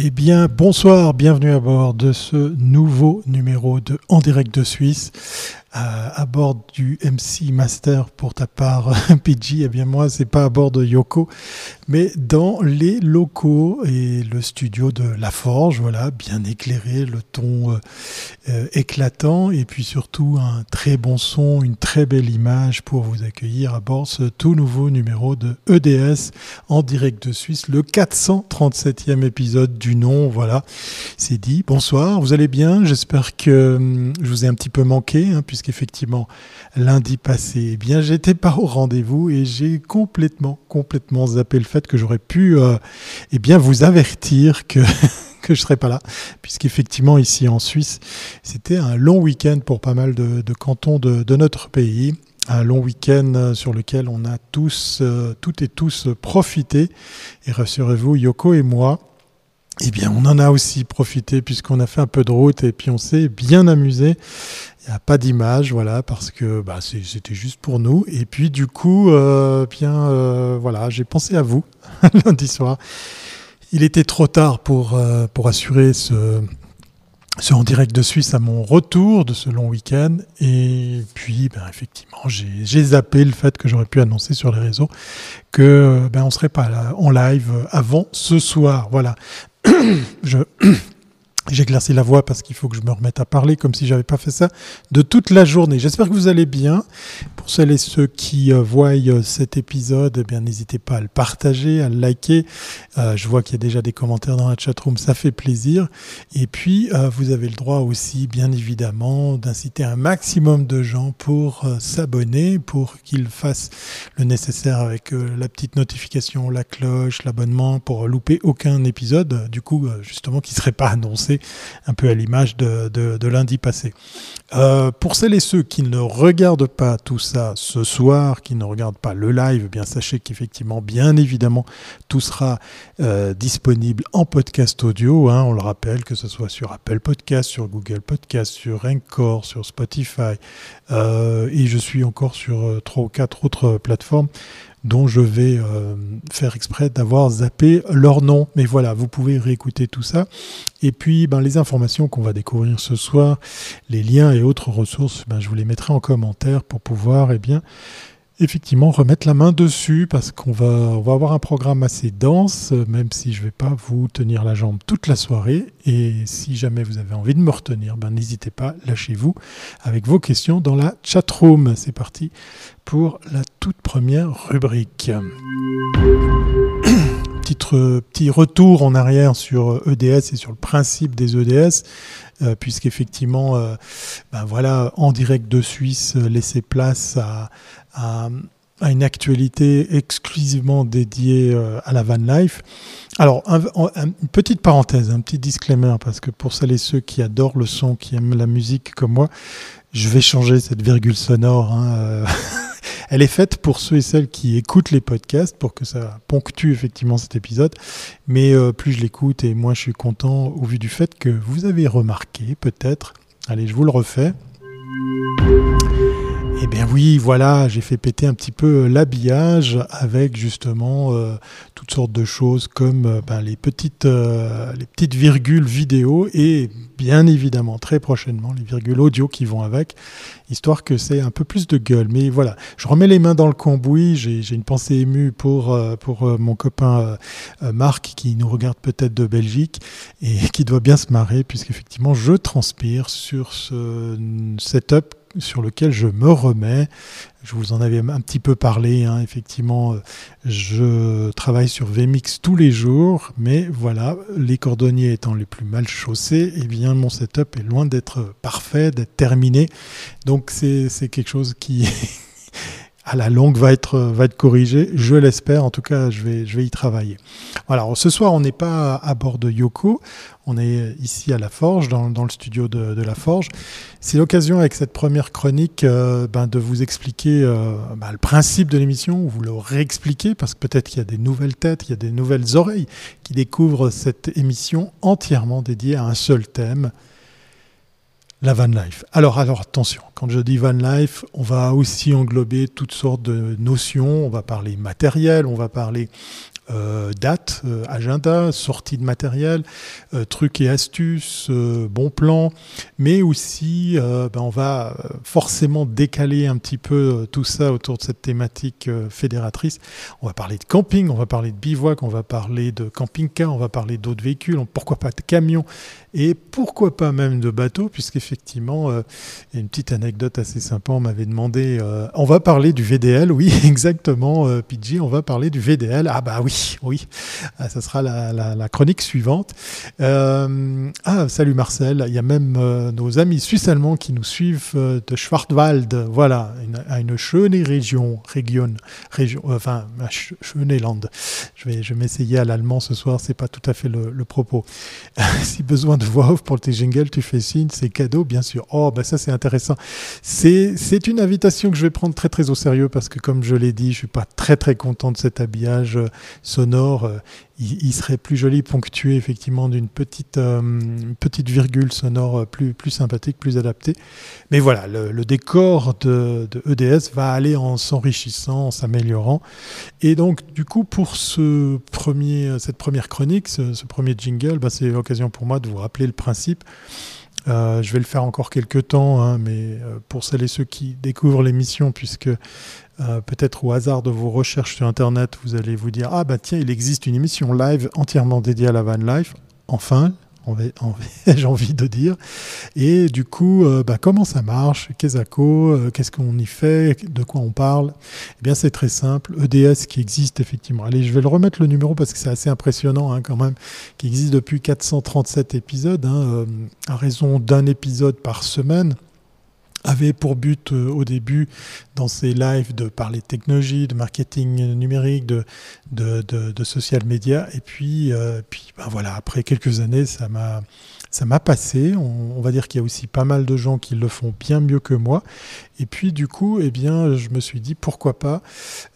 Eh bien, bonsoir, bienvenue à bord de ce nouveau numéro de En direct de Suisse à, bord du MC Master pour ta part, PG. Eh bien, moi, c'est pas à bord de Yoko, mais dans les locaux et le studio de La Forge. Voilà, bien éclairé, le ton euh, euh, éclatant et puis surtout un très bon son, une très belle image pour vous accueillir à bord ce tout nouveau numéro de EDS en direct de Suisse, le 437e épisode du nom. Voilà, c'est dit. Bonsoir, vous allez bien? J'espère que hum, je vous ai un petit peu manqué, hein, puisqu'effectivement, lundi passé, eh bien, j'étais pas au rendez-vous et j'ai complètement, complètement zappé le fait que j'aurais pu, euh, eh bien, vous avertir que que je serais pas là, puisqu'effectivement ici en Suisse, c'était un long week-end pour pas mal de, cantons de, notre pays un long week-end sur lequel on a tous, euh, toutes et tous profité. Et rassurez-vous, Yoko et moi, eh bien, on en a aussi profité puisqu'on a fait un peu de route et puis on s'est bien amusé. Pas d'image, voilà, parce que bah, c'était juste pour nous. Et puis, du coup, euh, bien, euh, voilà, j'ai pensé à vous lundi soir. Il était trop tard pour, euh, pour assurer ce, ce en direct de Suisse à mon retour de ce long week-end. Et puis, ben, effectivement, j'ai zappé le fait que j'aurais pu annoncer sur les réseaux que ben, serait pas en live avant ce soir. Voilà. je J'éclaircis la voix parce qu'il faut que je me remette à parler comme si j'avais pas fait ça de toute la journée. J'espère que vous allez bien. Pour celles et ceux qui euh, voient euh, cet épisode, eh bien n'hésitez pas à le partager, à le liker. Euh, je vois qu'il y a déjà des commentaires dans la chatroom, ça fait plaisir. Et puis vous avez le droit aussi, bien évidemment, d'inciter un maximum de gens pour s'abonner, pour qu'ils fassent le nécessaire avec la petite notification, la cloche, l'abonnement, pour louper aucun épisode. Du coup, justement, qui serait pas annoncé un peu à l'image de, lundi passé. Euh, pour celles et ceux qui ne regardent pas tout ça ce soir, qui ne regardent pas le live, eh bien sachez qu'effectivement, bien évidemment, tout sera euh, disponible en podcast audio. Hein, on le rappelle, que ce soit sur Apple Podcast, sur Google Podcast, sur Encore, sur Spotify, euh, et je suis encore sur trois ou quatre autres plateformes dont je vais euh, faire exprès d'avoir zappé leur nom. Mais voilà, vous pouvez réécouter tout ça. Et puis, ben, les informations qu'on va découvrir ce soir, les liens et autres ressources, ben, je vous les mettrai en commentaire pour pouvoir eh bien, effectivement remettre la main dessus parce qu'on va, avoir un programme assez dense, même si je ne vais pas vous tenir la jambe toute la soirée. Et si jamais vous avez envie de me retenir, ben n'hésitez pas, lâchez-vous avec vos questions dans la chat room. C'est parti pour la toute première rubrique. Petit, retour en arrière sur EDS et sur le principe des EDS. Euh, puisqu'effectivement, euh, ben voilà, en direct de Suisse, laisser place à, à, une actualité exclusivement dédiée euh, à la van life. Alors, une petite parenthèse, un petit disclaimer, parce que pour celles et ceux qui adorent le son, qui aiment la musique comme moi, je vais changer cette virgule sonore. Hein, euh, elle est faite pour ceux et celles qui écoutent les podcasts, pour que ça ponctue effectivement cet épisode. Mais euh, plus je l'écoute et moins je suis content au vu du fait que vous avez remarqué, peut-être, allez, je vous le refais. Eh bien oui, voilà, j'ai fait péter un petit peu euh, l'habillage avec justement euh, toutes sortes de choses comme euh, ben, les, petites, les petites virgules vidéo et bien évidemment très prochainement les virgules audio qui vont avec, histoire que c'est un peu plus de gueule. Mais voilà, je remets les mains dans le cambouis, j'ai une pensée émue pour, pour mon copain Marc qui nous regarde peut-être de Belgique et qui doit bien se marrer puisqu'effectivement je transpire sur ce setup sur lequel je me remets. Je vous en avais un petit peu parlé, hein. effectivement, euh, je travaille sur VMix tous les jours, mais voilà, les cordonniers étant les plus mal chaussés, eh bien mon setup est loin d'être parfait, d'être terminé. Donc c'est quelque chose qui à la longue va être, va être corrigé. Je l'espère. En tout cas, je vais, je vais y travailler. Voilà. ce soir, on n'est pas à bord de Yoko. On est ici à La Forge, dans, le studio de, La Forge. C'est l'occasion, avec cette première chronique, euh, ben, de vous expliquer euh, ben, le principe de l'émission, ou vous le réexpliquer, parce que peut-être qu'il y a des nouvelles têtes, il y a des nouvelles oreilles qui découvrent cette émission entièrement dédiée à un seul thème, la van life. Alors, alors attention, quand je dis van life, on va aussi englober toutes sortes de notions. On va parler matériel, on va parler euh, dates, euh, agenda, sortie de matériel, euh, trucs et astuces, bons plans, mais aussi ben, on va forcément décaler un petit peu tout ça autour de cette thématique fédératrice. On va parler de camping, on va parler de bivouac, on va parler de camping-car, on va parler d'autres véhicules, pourquoi pas de camions et pourquoi pas même de bateaux, puisqu'effectivement, une petite anecdote assez sympa, on m'avait demandé, on va parler du VDL, oui exactement, PG, on va parler du VDL, ah bah oui, oui, ah, ça sera la, chronique suivante. Euh, ah, salut Marcel, il y a même euh, nos amis suisses-allemands qui nous suivent euh, de Schwarzwald, voilà, à une schöne région, région, région enfin, Schöneland. Je vais, je vais m'essayer à l'allemand ce soir, c'est pas tout à fait le, propos. si besoin de voix off pour tes jingles, tu fais signe, c'est cadeau, bien sûr. Oh, bah ça c'est intéressant. C'est une invitation que je vais prendre très très au sérieux parce que comme je l'ai dit, je suis pas très très content de cet habillage sonore, euh, il, serait plus joli ponctué effectivement d'une petite, euh, petite virgule sonore plus, plus sympathique, plus adaptée. Mais voilà, le, décor de, EDS va aller en s'enrichissant, en s'améliorant. Et donc du coup, pour ce premier, cette première chronique, ce, premier jingle, bah, c'est l'occasion pour moi de vous rappeler le principe. Euh, je vais le faire encore quelques temps, hein, mais pour celles et ceux qui découvrent l'émission, puisque euh, peut-être au hasard de vos recherches sur Internet, vous allez vous dire Ah, bah tiens, il existe une émission live entièrement dédiée à la van life. Enfin, j'ai envie de dire. Et du coup, euh, bah, comment ça marche? Quesaco, euh, qu'est-ce qu'on y fait? De quoi on parle? Eh bien, c'est très simple. EDS qui existe effectivement. Allez, je vais le remettre le numéro parce que c'est assez impressionnant hein, quand même, qui existe depuis 437 épisodes, hein, à raison d'un épisode par semaine avait pour but euh, au début dans ses lives de parler de technologie, de marketing numérique, de, de, de, social media. Et puis, euh, puis ben voilà, après quelques années, ça m'a ça m'a passé. On, va dire qu'il y a aussi pas mal de gens qui le font bien mieux que moi. Et puis du coup, eh bien, je me suis dit pourquoi pas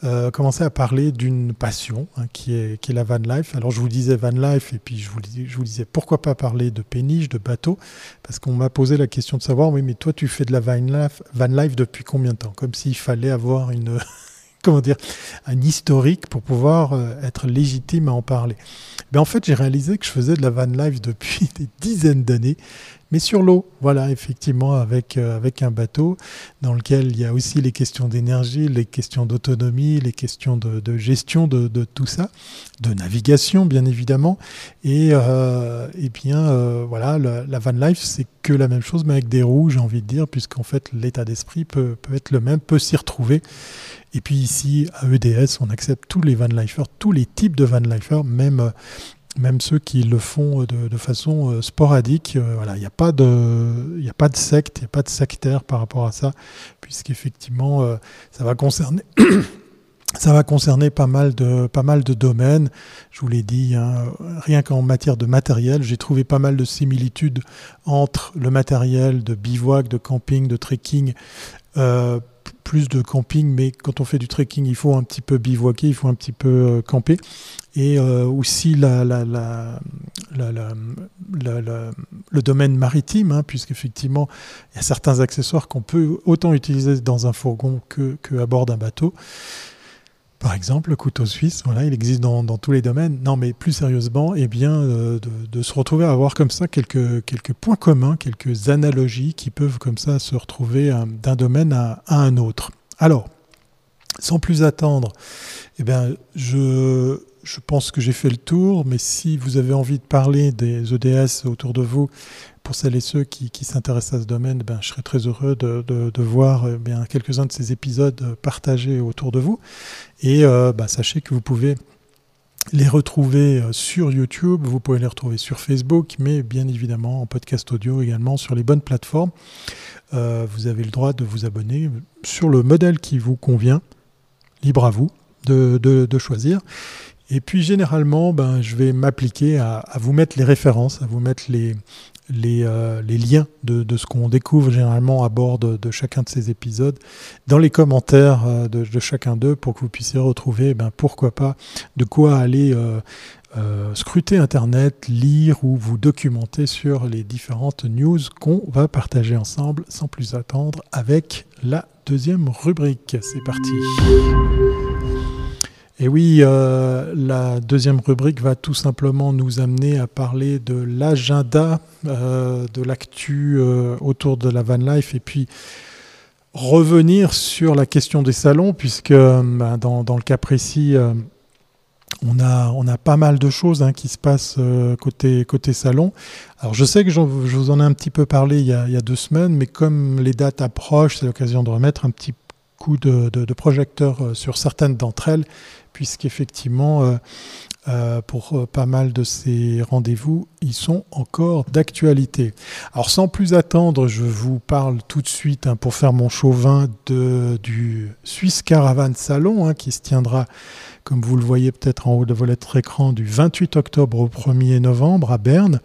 euh, commencer à parler d'une passion hein, qui, est, qui est la van life. Alors je vous disais van life et puis je vous, je vous disais pourquoi pas parler de péniche, de bateau, parce qu'on m'a posé la question de savoir oui mais toi tu fais de la van life, van life depuis combien de temps? Comme s'il fallait avoir une comment dire, un historique pour pouvoir euh, être légitime à en parler. Mais en fait, j'ai réalisé que je faisais de la van life depuis des dizaines d'années, mais sur l'eau, voilà, effectivement, avec, euh, avec un bateau dans lequel il y a aussi les questions d'énergie, les questions d'autonomie, les questions de, gestion de, tout ça, de navigation, bien évidemment. Et, euh, et bien, voilà, la, van life, c'est que la même chose, mais avec des roues, j'ai envie de dire, puisqu'en fait, l'état d'esprit peut, peut être le même, peut s'y retrouver. Et puis ici, à EDS, on accepte tous les van lifers, tous les types de van lifers, même, même ceux qui le font de, façon euh, sporadique. Euh, voilà, il n'y a, pas de, a pas de secte, il n'y a pas de sectaire par rapport à ça, puisqu'effectivement, euh, ça va concerner. Ça va concerner pas mal de, pas mal de domaines. Je vous l'ai dit, hein, rien qu'en matière de matériel, j'ai trouvé pas mal de similitudes entre le matériel de bivouac, de camping, de trekking, euh, plus de camping, mais quand on fait du trekking, il faut un petit peu bivouaquer, il faut un petit peu euh, camper. Et euh, aussi le domaine maritime, hein, puisqu'effectivement, il y a certains accessoires qu'on peut autant utiliser dans un fourgon que, que à bord d'un bateau. Par exemple, le couteau suisse, voilà, il existe dans, tous les domaines. Non, mais plus sérieusement, eh bien, euh, de, se retrouver à avoir comme ça quelques, quelques points communs, quelques analogies qui peuvent comme ça se retrouver euh, d'un domaine à, un autre. Alors, sans plus attendre, eh bien, je, je pense que j'ai fait le tour, mais si vous avez envie de parler des EDS autour de vous, pour celles et ceux qui, s'intéressent à ce domaine, ben, je serais très heureux de, voir eh bien, quelques-uns de ces épisodes partagés autour de vous. Et euh, ben, sachez que vous pouvez les retrouver euh, sur YouTube, vous pouvez les retrouver sur Facebook, mais bien évidemment en podcast audio également sur les bonnes plateformes. Euh, vous avez le droit de vous abonner sur le modèle qui vous convient. Libre à vous de, choisir. Et puis généralement, ben, je vais m'appliquer à, vous mettre les références, à vous mettre les, euh, les liens de, de ce qu'on découvre généralement à bord de, chacun de ces épisodes dans les commentaires euh, de, chacun d'eux pour que vous puissiez retrouver, ben, pourquoi pas, de quoi aller euh, scruter Internet, lire ou vous documenter sur les différentes news qu'on va partager ensemble sans plus attendre avec la deuxième rubrique. C'est parti. Et oui, euh, la deuxième rubrique va tout simplement nous amener à parler de l'agenda, euh, de l'actu euh, autour de la van life et puis revenir sur la question des salons, puisque ben, dans, le cas précis, on a, on a pas mal de choses hein, qui se passent côté, côté salon. Alors je sais que je vous en ai un petit peu parlé il y a, il y a deux semaines, mais comme les dates approchent, c'est l'occasion de remettre un petit coup de, de projecteur sur certaines d'entre elles puisqu'effectivement, euh, euh, pour euh, pas mal de ces rendez-vous, ils sont encore d'actualité. Alors sans plus attendre, je vous parle tout de suite hein, pour faire mon chauvin de, du Swiss Caravan Salon hein, qui se tiendra comme vous le voyez peut-être en haut de votre écran, du 28 octobre au 1er novembre à Berne.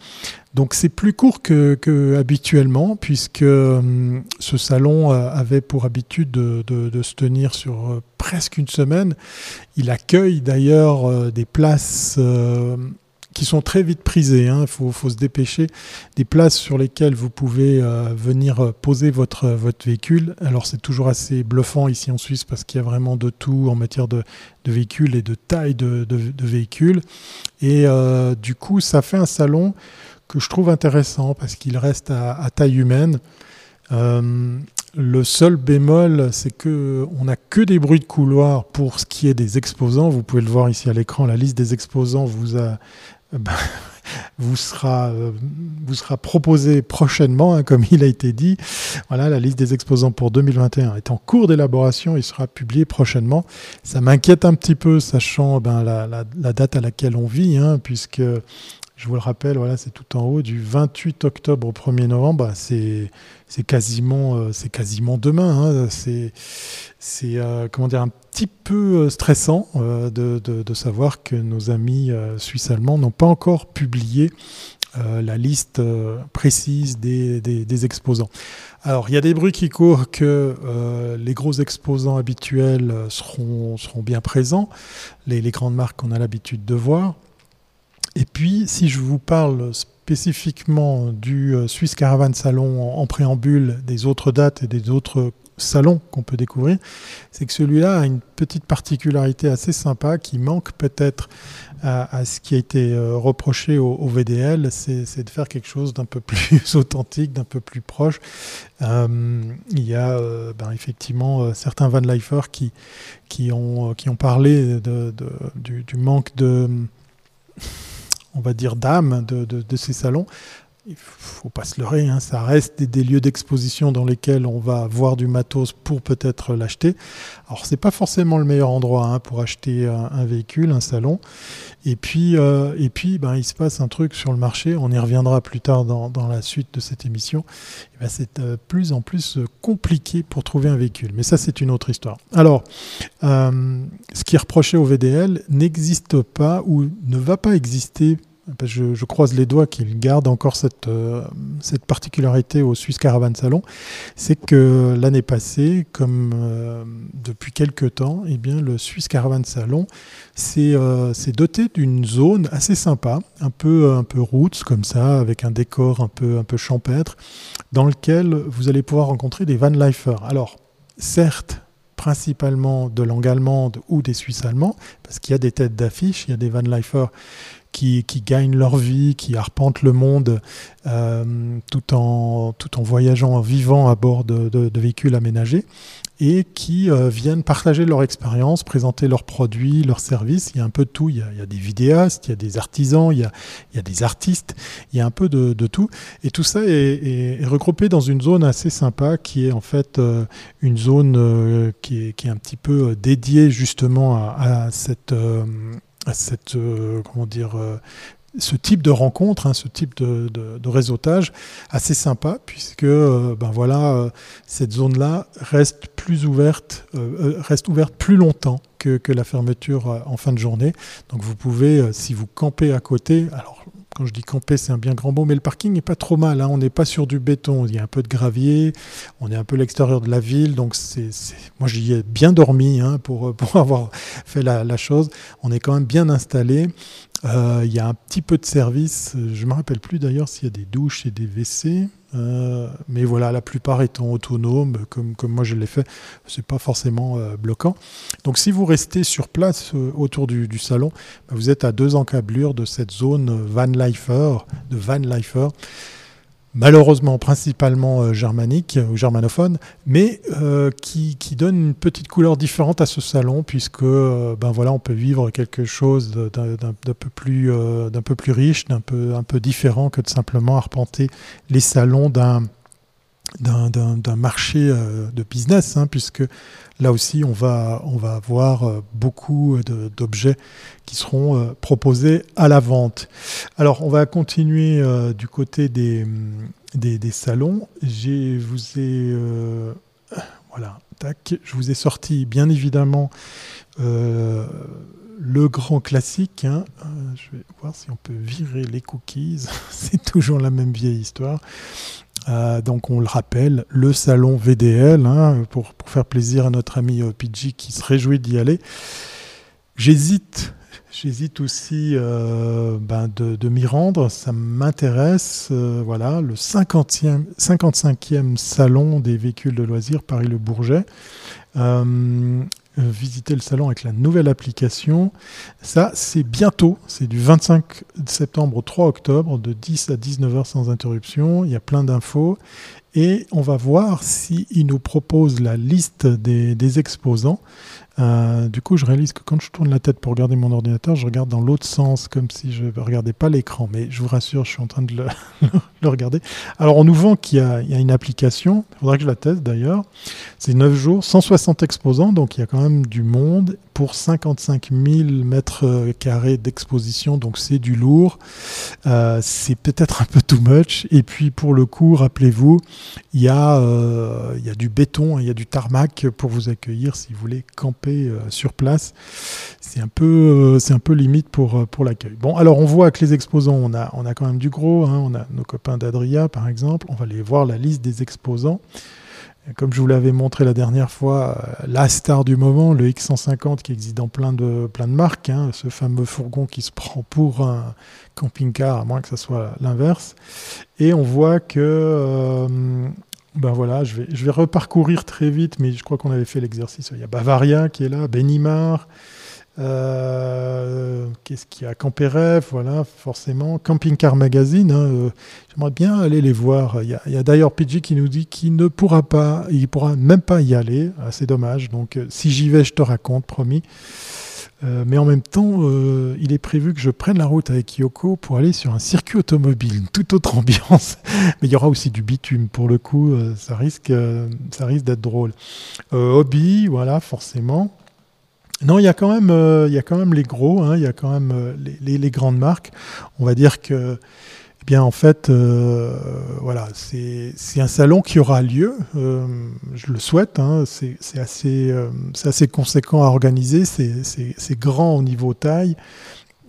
Donc c'est plus court que, habituellement, puisque hum, ce salon euh, avait pour habitude de, se tenir sur euh, presque une semaine. Il accueille d'ailleurs euh, des places qui sont très vite prisées. Il hein. faut, se dépêcher. Des places sur lesquelles vous pouvez euh, venir euh, poser votre, votre véhicule. Alors c'est toujours assez bluffant ici en Suisse parce qu'il y a vraiment de tout en matière de, véhicules et de taille de, véhicules. Et euh, du coup, ça fait un salon que je trouve intéressant parce qu'il reste à, taille humaine. le seul bémol, c'est que on n'a que des bruits de couloir pour ce qui est des exposants. Vous pouvez le voir ici à l'écran. La liste des exposants vous euh, ben, vous sera, euh, vous sera proposé prochainement, hein, comme il a été dit. Voilà, la liste des exposants pour 2021 est en cours d'élaboration et sera publiée prochainement. Ça m'inquiète un petit peu, sachant ben, la, date à laquelle on vit, hein, puisque je vous le rappelle, voilà, c'est tout en haut, du 28 octobre au 1er novembre, bah, c'est quasiment, euh, c'est quasiment demain. Hein. c'est euh, comment dire, un petit peu euh, stressant de, savoir que nos amis suisses allemands n'ont pas encore publié la liste précise des, des, exposants. Alors, il y a des bruits qui courent que les gros exposants habituels seront, seront bien présents, les, les grandes marques qu'on a l'habitude de voir. Et puis, si je vous parle spécifiquement du euh, Swiss Caravan Salon en préambule, des autres dates et des autres salons qu'on peut découvrir, c'est que celui-là a une petite particularité assez sympa qui manque peut-être à, ce qui a été euh, reproché au, VDL, c'est de faire quelque chose d'un peu plus authentique, d'un peu plus proche. Euh, il y a ben, effectivement certains van lifers qui, ont, parlé du, manque de on va dire, d'âme de, ces salons. Il faut pas se leurrer, hein, ça reste des, lieux d'exposition dans lesquels on va voir du matos pour peut-être l'acheter. Alors c'est pas forcément le meilleur endroit hein, pour acheter un, véhicule, un salon. Et puis, euh, et puis ben, il se passe un truc sur le marché, on y reviendra plus tard dans, la suite de cette émission. Ben, c'est de euh, plus en plus compliqué pour trouver un véhicule. Mais ça c'est une autre histoire. Alors, euh, ce qui est reproché au VDL n'existe pas ou ne va pas exister je, croise les doigts qu'il garde encore cette, euh, cette particularité au Swiss Caravan Salon, c'est que l'année passée, comme euh, depuis quelques temps, eh bien, le Swiss Caravan Salon s'est euh, doté d'une zone assez sympa, un peu, un peu roots comme ça, avec un décor un peu, un peu champêtre, dans lequel vous allez pouvoir rencontrer des van lifers. Alors, certes, principalement de langue allemande ou des Suisses allemands, parce qu'il y a des têtes d'affiche, il y a des van qui, gagnent leur vie, qui arpentent le monde euh, tout, en, tout en voyageant, en vivant à bord de, véhicules aménagés et qui euh, viennent partager leur expérience, présenter leurs produits, leurs services. Il y a un peu de tout. Il y a, des vidéastes, il y a des artisans, il y a, il y a des artistes, il y a un peu de, tout. Et tout ça est, regroupé dans une zone assez sympa qui est en fait euh, une zone qui, est, qui, est, un petit peu dédiée justement à cette à cette, euh, comment dire, euh, ce type de rencontre, hein, ce type de, réseautage assez sympa, puisque euh, ben voilà, cette zone-là reste plus ouverte, reste ouverte plus longtemps que, que, la fermeture en fin de journée. Donc vous pouvez, si vous campez à côté, alors quand je dis camper, c'est un bien grand mot, mais le parking n'est pas trop mal. Hein. On n'est pas sur du béton. Il y a un peu de gravier. On est un peu l'extérieur de la ville. Donc, c'est, moi, j'y ai bien dormi hein, pour, pour avoir fait la, chose. On est quand même bien installé. Euh, il y a un petit peu de service. Je ne me rappelle plus d'ailleurs s'il y a des douches et des WC. Euh, mais voilà, la plupart étant autonomes, comme, comme moi je l'ai fait, c'est pas forcément euh, bloquant. Donc si vous restez sur place euh, autour du, salon, bah, vous êtes à deux encablures de cette zone Van Lifer, de Van Lifer malheureusement principalement euh, germanique ou germanophone, mais euh, qui, qui, donne une petite couleur différente à ce salon, puisque euh, ben voilà, on peut vivre quelque chose d'un peu plus, peu plus riche, d'un peu, un peu différent que de simplement arpenter les salons d'un d'un marché de business, hein, puisque là aussi on va, on va avoir beaucoup d'objets qui seront euh, proposés à la vente. Alors, on va continuer euh, du côté des, des, salons. Je vous ai... Euh, voilà, tac, je vous ai sorti bien évidemment le grand classique. Hein. je vais voir si on peut virer les cookies. C'est toujours la même vieille histoire. Donc on le rappelle, le salon VDL, hein, pour, pour, faire plaisir à notre ami PG qui se réjouit d'y aller. J'hésite J'hésite aussi euh, ben de, m'y rendre, ça m'intéresse. Euh, voilà, le 50e, 55e salon des véhicules de loisirs Paris-Le Bourget. Euh, visiter le salon avec la nouvelle application. Ça, c'est bientôt, c'est du 25 septembre au 3 octobre, de 10 à 19h sans interruption. Il y a plein d'infos. Et on va voir s'il nous propose la liste des exposants. Euh, du coup, je réalise que quand je tourne la tête pour regarder mon ordinateur, je regarde dans l'autre sens, comme si je ne regardais pas l'écran. Mais je vous rassure, je suis en train de le, regarder. Alors, on nous vend qu'il y, y, a une application. Il faudra que je la teste d'ailleurs. C'est 9 jours, 160 exposants, donc il y a quand même du monde pour 55 000 mètres carrés d'exposition. Donc, c'est du lourd. Euh, c'est peut-être un peu too much. Et puis, pour le coup, rappelez-vous, il y, a, euh, y a du béton, il y a du tarmac pour vous accueillir si vous voulez camper euh, sur place. C'est un peu, euh, un peu limite pour, euh, pour l'accueil. Bon, alors on voit que les exposants, on a, on a quand même du gros. Hein. on a nos copains d'Adria, par exemple. On va aller voir la liste des exposants. Comme je vous l'avais montré la dernière fois, la star du moment, le X150 qui existe dans plein de, plein de marques, hein. ce fameux fourgon qui se prend pour un camping-car, à moins que ce soit l'inverse. Et on voit que ben voilà, je vais, je vais reparcourir très vite, mais je crois qu'on avait fait l'exercice. Il y a Bavaria qui est là, Benimar, euh, qu'est-ce qu'il y a? Camperev, voilà, forcément. Camping Car Magazine, hein, euh, j'aimerais bien aller les voir. Il y a, d'ailleurs PG qui nous dit qu'il ne pourra pas, il pourra même pas y aller. Ah, c'est dommage. Donc, euh, si j'y vais, je te raconte, promis. Mais en même temps, il est prévu que je prenne la route avec Yoko pour aller sur un circuit automobile, une toute autre ambiance. mais il y aura aussi du bitume pour le coup, ça risque, ça risque d'être drôle. hobby, voilà, forcément. Non, il y a quand même, il y a quand même les gros, hein, il y a quand même les, les, grandes marques. On va dire que bien en fait, euh, voilà, c'est un salon qui aura lieu, euh, je le souhaite, hein, c'est assez, euh, assez conséquent à organiser, c'est grand au niveau taille.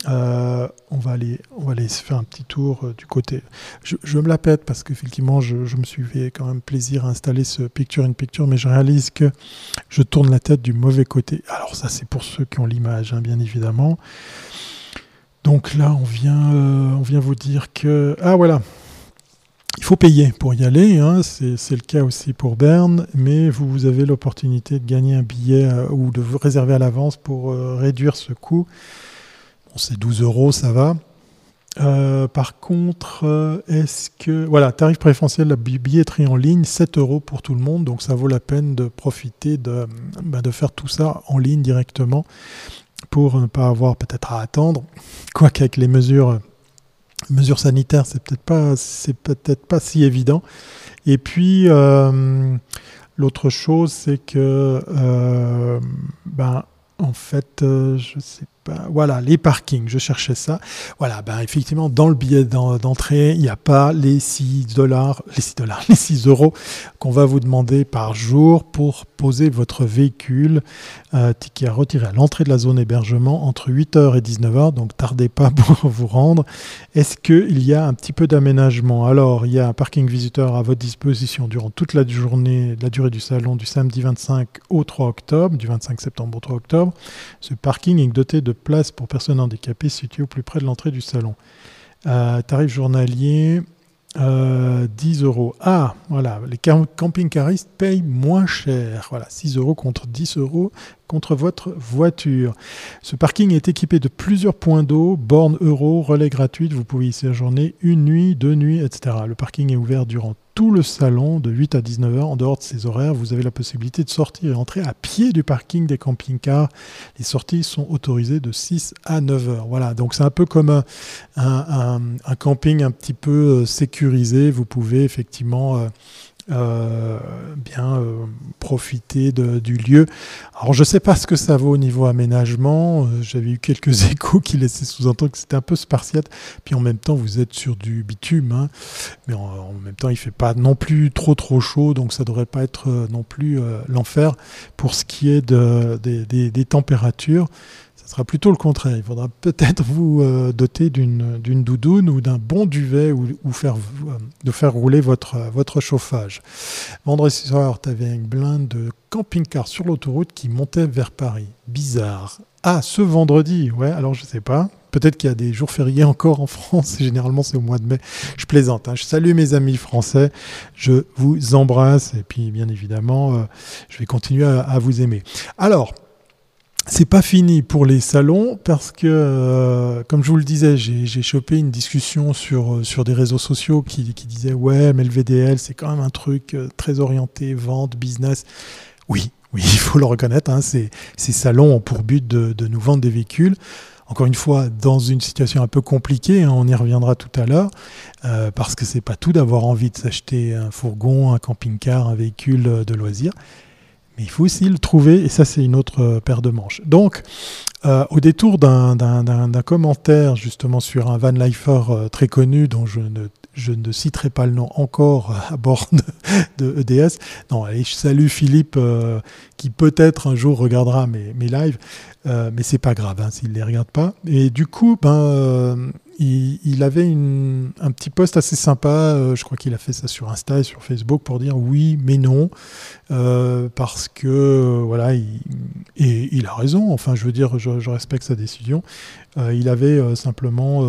On, va aller, on va aller se faire un petit tour du côté. Je, me la pète parce qu'effectivement, je, me suis fait quand même plaisir à installer ce Picture in Picture, mais je réalise que je tourne la tête du mauvais côté. Alors, ça, c'est pour ceux qui ont l'image, hein, bien évidemment. Donc là, on vient, euh, on vient vous dire que... Ah voilà, il faut payer pour y aller, hein. c'est le cas aussi pour Berne, mais vous, avez l'opportunité de gagner un billet euh, ou de vous réserver à l'avance pour euh, réduire ce coût. C'est 12 euros, ça va. par contre, est-ce que... Voilà, tarif préférentiel, la billetterie en ligne, 7 euros pour tout le monde, donc ça vaut la peine de profiter de, bah, de faire tout ça en ligne directement pour ne pas avoir peut-être à attendre. Quoique avec les mesures, sanitaires, c'est peut-être pas, peut-être pas si évident. Et puis euh, l'autre chose, c'est que euh, ben en fait, euh, je sais voilà, les parkings, je cherchais ça. Voilà, ben effectivement, dans le billet d'entrée, il n'y a pas les 6 dollars, les 6 dollars, les 6 euros qu'on va vous demander par jour pour poser votre véhicule, euh, qui à retirer à l'entrée de la zone hébergement entre 8h et 19h, donc tardez pas pour vous rendre. Est-ce qu'il y a un petit peu d'aménagement? Alors, il y a un parking visiteur à votre disposition durant toute la journée, la durée du salon du samedi 25 au 3 octobre, du 25 septembre au 3 octobre. Ce parking est doté de place pour personnes handicapées située au plus près de l'entrée du salon. Euh, tarif journalier, 10 euros. Ah, voilà, les camping-caristes payent moins cher. Voilà, 6 euros contre 10 euros contre votre voiture. Ce parking est équipé de plusieurs points d'eau, bornes euro, relais gratuites. Vous pouvez y séjourner une nuit, deux nuits, etc. Le parking est ouvert durant tout le salon de 8 à 19 heures. En dehors de ces horaires, vous avez la possibilité de sortir et entrer à pied du parking des camping-cars. Les sorties sont autorisées de 6 à 9 heures. Voilà, donc c'est un peu comme un, camping un petit peu euh, sécurisé. Vous pouvez effectivement... Euh, euh, bien euh, profiter du lieu. Alors je ne sais pas ce que ça vaut au niveau aménagement. Euh, j'avais eu quelques échos qui laissaient sous-entendre que c'était un peu spartiate. Puis en même temps, vous êtes sur du bitume, hein. mais en, même temps, il fait pas non plus trop trop chaud, donc ça devrait pas être non plus l'enfer pour ce qui est de, des températures ce sera plutôt le contraire. Il faudra peut-être vous euh, doter d'une doudoune ou d'un bon duvet ou, faire, euh, de faire rouler votre, votre chauffage. Vendredi soir, tu avais une blinde de camping-car sur l'autoroute qui montait vers Paris. Bizarre. Ah, ce vendredi, ouais, alors je sais pas. Peut-être qu'il y a des jours fériés encore en France, généralement c'est au mois de mai. Je plaisante, hein. je salue mes amis français, je vous embrasse et puis bien évidemment, euh, je vais continuer à vous aimer. Alors, c'est pas fini pour les salons parce que, euh, comme je vous le disais, j'ai chopé une discussion sur, euh, sur des réseaux sociaux qui, qui disaient Ouais, mais le VDL, c'est quand même un truc euh, très orienté, vente, business. Oui, oui, il faut le reconnaître. Hein, ces, salons ont pour but de, de, nous vendre des véhicules. Encore une fois, dans une situation un peu compliquée, hein, on y reviendra tout à l'heure, parce que c'est pas tout d'avoir envie de s'acheter un fourgon, un camping-car, un véhicule de loisir mais il faut aussi le trouver, et ça c'est une autre euh, paire de manches. Donc, euh, au détour d'un commentaire justement sur un van lifer euh, très connu dont je ne, je ne, citerai pas le nom encore à bord de, EDS. Non, allez, je salue Philippe qui peut-être un jour regardera mes, lives, mais c'est pas grave hein, s'il ne les regarde pas. Et du coup, ben, il, avait un petit post assez sympa, euh, je crois qu'il a fait ça sur Insta et sur Facebook pour dire oui mais non, euh, parce que euh, voilà, il, et il a raison, enfin je veux dire, je, respecte sa décision. il avait simplement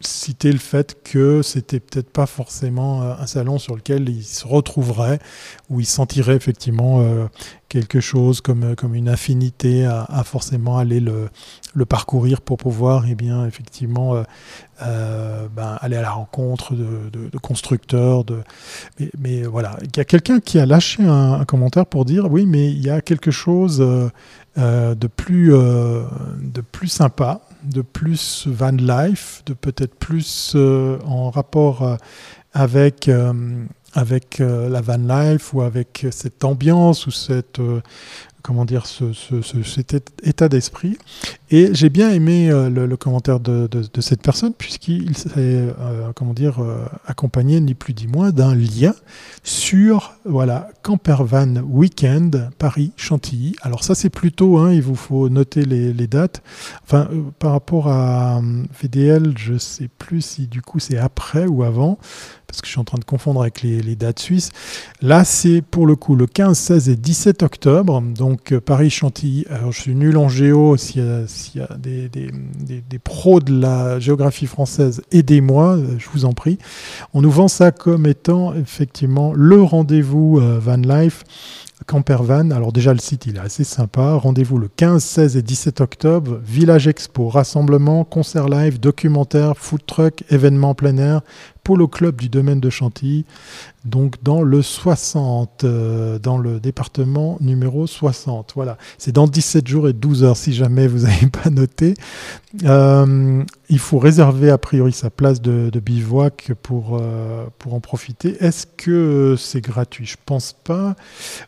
citer le fait que c'était peut-être pas forcément euh, un salon sur lequel il se retrouverait, où il sentirait effectivement euh, quelque chose comme, euh, comme une affinité à, forcément aller le, parcourir pour pouvoir eh bien, effectivement ben, aller à la rencontre de, constructeurs. De... Mais, voilà, il y a quelqu'un qui a lâché un, commentaire pour dire oui, mais il y a quelque chose de, plus, de plus sympa de plus van life, de peut-être plus euh, en rapport euh, avec, euh, avec la van life ou avec cette ambiance ou cette, comment dire, ce, cet état d'esprit. Et j'ai bien aimé euh, le, commentaire de, cette personne, puisqu'il s'est, euh, euh, accompagné ni plus ni moins d'un lien sur, voilà, Campervan Weekend Paris-Chantilly. Alors ça, c'est plutôt, hein, il vous faut noter les, dates. Enfin, par rapport à VDL, je ne sais plus si du coup c'est après ou avant parce que je suis en train de confondre avec les, dates suisses. Là, c'est pour le coup le 15, 16 et 17 octobre. Donc Paris-Chantilly. Alors, je suis nul en géo. S'il y a, des, pros de la géographie française, aidez-moi, euh, je vous en prie. On nous vend ça comme étant effectivement le rendez-vous euh, Van Life Campervan. Alors déjà le site il est assez sympa. Rendez-vous le 15, 16 et 17 octobre. Village Expo, rassemblement, concert live, documentaire, food truck, événements plein air, Polo Club du domaine de Chantilly, donc dans le 60, euh, dans le département numéro 60. Voilà, c'est dans 17 jours et 12 heures si jamais vous n'avez pas noté. Euh, il faut réserver a priori sa place de, bivouac pour, euh, pour en profiter. Est-ce que c'est gratuit? Je pense pas.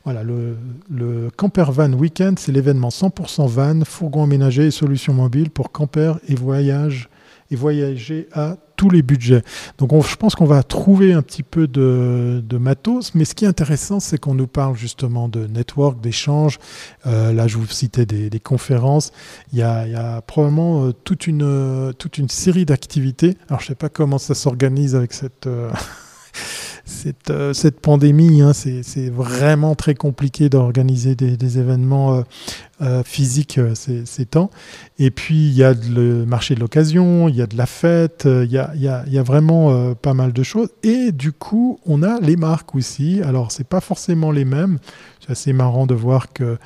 Voilà, le, le Camper Van Weekend, c'est l'événement 100% van, fourgon aménagé et solutions mobiles pour camper et voyage et voyager à tous les budgets. Donc je pense qu'on va trouver un petit peu de, matos, mais ce qui est intéressant, c'est qu'on nous parle justement de network, d'échanges. Euh, là, je vous citais des, conférences. Il y, a, probablement euh, toute, une, euh, toute une série d'activités. Alors je ne sais pas comment ça s'organise avec cette... cette, euh, cette pandémie. Hein, c'est vraiment très compliqué d'organiser des, événements euh, euh, physiques ces, ces, temps. Et puis, il y a le marché de l'occasion, il y a de la fête, il y a, y a, y a vraiment pas mal de choses. Et du coup, on a les marques aussi. Alors, c'est pas forcément les mêmes. C'est assez marrant de voir que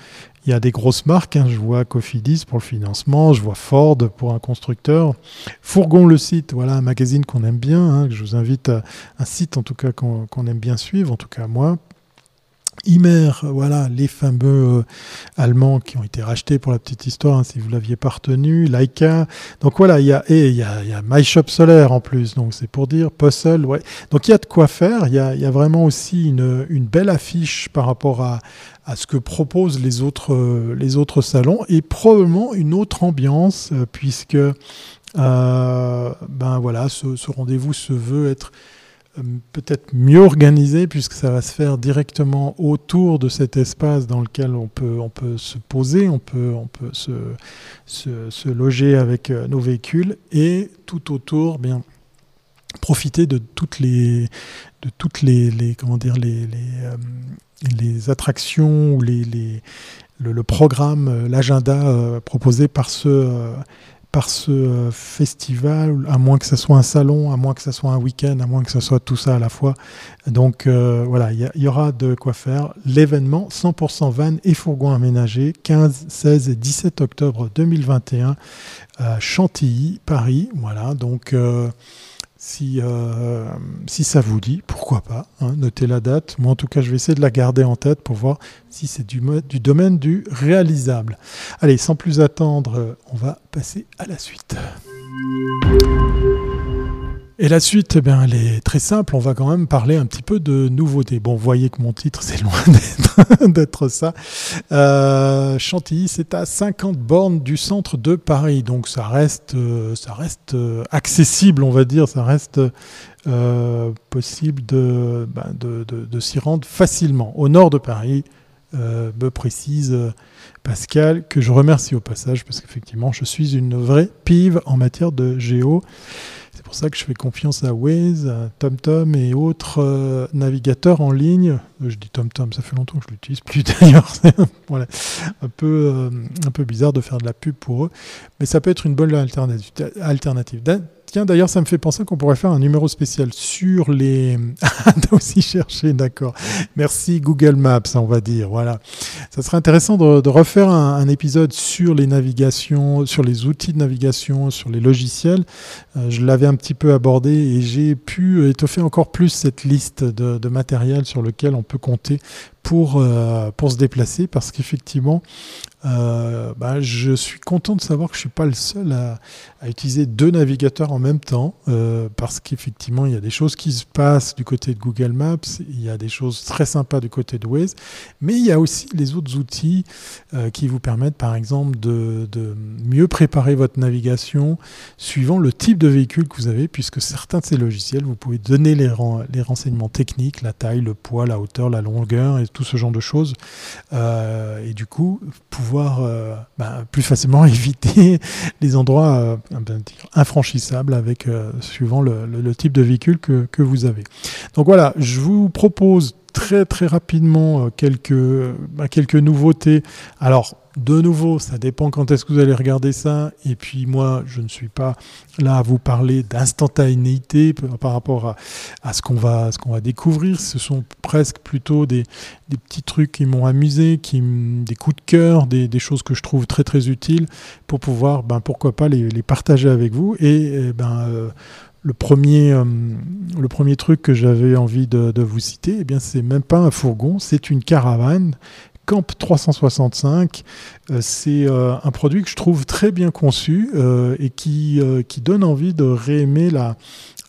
il y a des grosses marques, hein. je vois Cofidis pour le financement, je vois Ford pour un constructeur, Fourgon le site, voilà un magazine qu'on aime bien, hein, je vous invite à un site en tout cas qu'on aime bien suivre, en tout cas moi, Imer, voilà, les fameux euh, Allemands qui ont été rachetés pour la petite histoire, hein, si vous l'aviez pas retenu, Leica. Donc voilà, il y a, et il y a, y a MyShop Solaire en plus, donc c'est pour dire Puzzle, ouais. Donc il y a de quoi faire, il y a, y a, vraiment aussi une, une, belle affiche par rapport à, à ce que proposent les autres, euh, les autres salons et probablement une autre ambiance, euh, puisque euh, ben voilà, ce, ce rendez-vous se veut être peut-être mieux organisé puisque ça va se faire directement autour de cet espace dans lequel on peut, on peut se poser, on peut, on peut se, se, loger avec euh, nos véhicules et tout autour, bien profiter de toutes les, de toutes les, comment dire, les, euh, les attractions ou les, les le, le, programme, l'agenda proposé par ce par ce euh, festival, à moins que ce soit un salon, à moins que ce soit un week-end, à moins que ce soit tout ça à la fois. Donc euh, voilà, il y, aura de quoi faire. L'événement 100% van et fourgon aménagé, 15, 16 et 17 octobre 2021 à Chantilly, Paris. Voilà, donc... Euh, si, euh, si ça vous dit, pourquoi pas, hein, notez la date. Moi, en tout cas, je vais essayer de la garder en tête pour voir si c'est du domaine du réalisable. Allez, sans plus attendre, on va passer à la suite. Et la suite, eh elle est très simple. On va quand même parler un petit peu de nouveautés. Bon, vous voyez que mon titre, c'est loin d'être ça. Euh, Chantilly, c'est à 50 bornes du centre de Paris. Donc, ça reste, euh, ça reste euh, accessible, on va dire. Ça reste possible ben, de, s'y rendre facilement. Au nord de Paris, me précise Pascal, que je remercie au passage, parce qu'effectivement, je suis une vraie pive en matière de géo. C'est pour ça que je fais confiance à Waze, TomTom et autres euh, navigateurs en ligne. Euh, je dis TomTom, ça fait longtemps que je l'utilise plus d'ailleurs. voilà. un, peu, euh, un peu bizarre de faire de la pub pour eux. Mais ça peut être une bonne alternative. Tiens, d'ailleurs, ça me fait penser qu'on pourrait faire un numéro spécial sur les. T'as aussi cherché, d'accord. Merci Google Maps, on va dire. Voilà. Ça serait intéressant de, refaire un, épisode sur les navigations, sur les outils de navigation, sur les logiciels. Euh, je l'avais un petit peu abordé et j'ai pu étoffer encore plus cette liste de, de matériel sur lequel on peut compter pour, euh, pour se déplacer parce qu'effectivement, euh, bah, je suis content de savoir que je ne suis pas le seul à, utiliser deux navigateurs en même temps euh, parce qu'effectivement, il y a des choses qui se passent du côté de Google Maps, il y a des choses très sympas du côté de Waze, mais il y a aussi les autres outils euh, qui vous permettent par exemple de, mieux préparer votre navigation suivant le type de véhicule que vous avez puisque certains de ces logiciels, vous pouvez donner les, les renseignements techniques, la taille, le poids, la hauteur, la longueur et tout ce genre de choses. Et du coup, pouvoir euh, bah, plus facilement éviter les endroits euh, infranchissables avec suivant le, type de véhicule que, que vous avez. Donc voilà, je vous propose très très rapidement quelques, bah, quelques nouveautés. Alors de nouveau, ça dépend quand est-ce que vous allez regarder ça. Et puis moi, je ne suis pas là à vous parler d'instantanéité par rapport à, ce qu'on va, ce va découvrir. Ce sont presque plutôt des, des petits trucs qui m'ont amusé, qui, des coups de cœur, des, des, choses que je trouve très très utiles pour pouvoir, ben, pourquoi pas les, partager avec vous. Et, ben, euh, le premier, euh, le premier truc que j'avais envie de, de, vous citer, eh bien, c'est même pas un fourgon, c'est une caravane Camp 365, euh, c'est euh, un produit que je trouve très bien conçu euh, et qui, qui donne envie de réaimer la,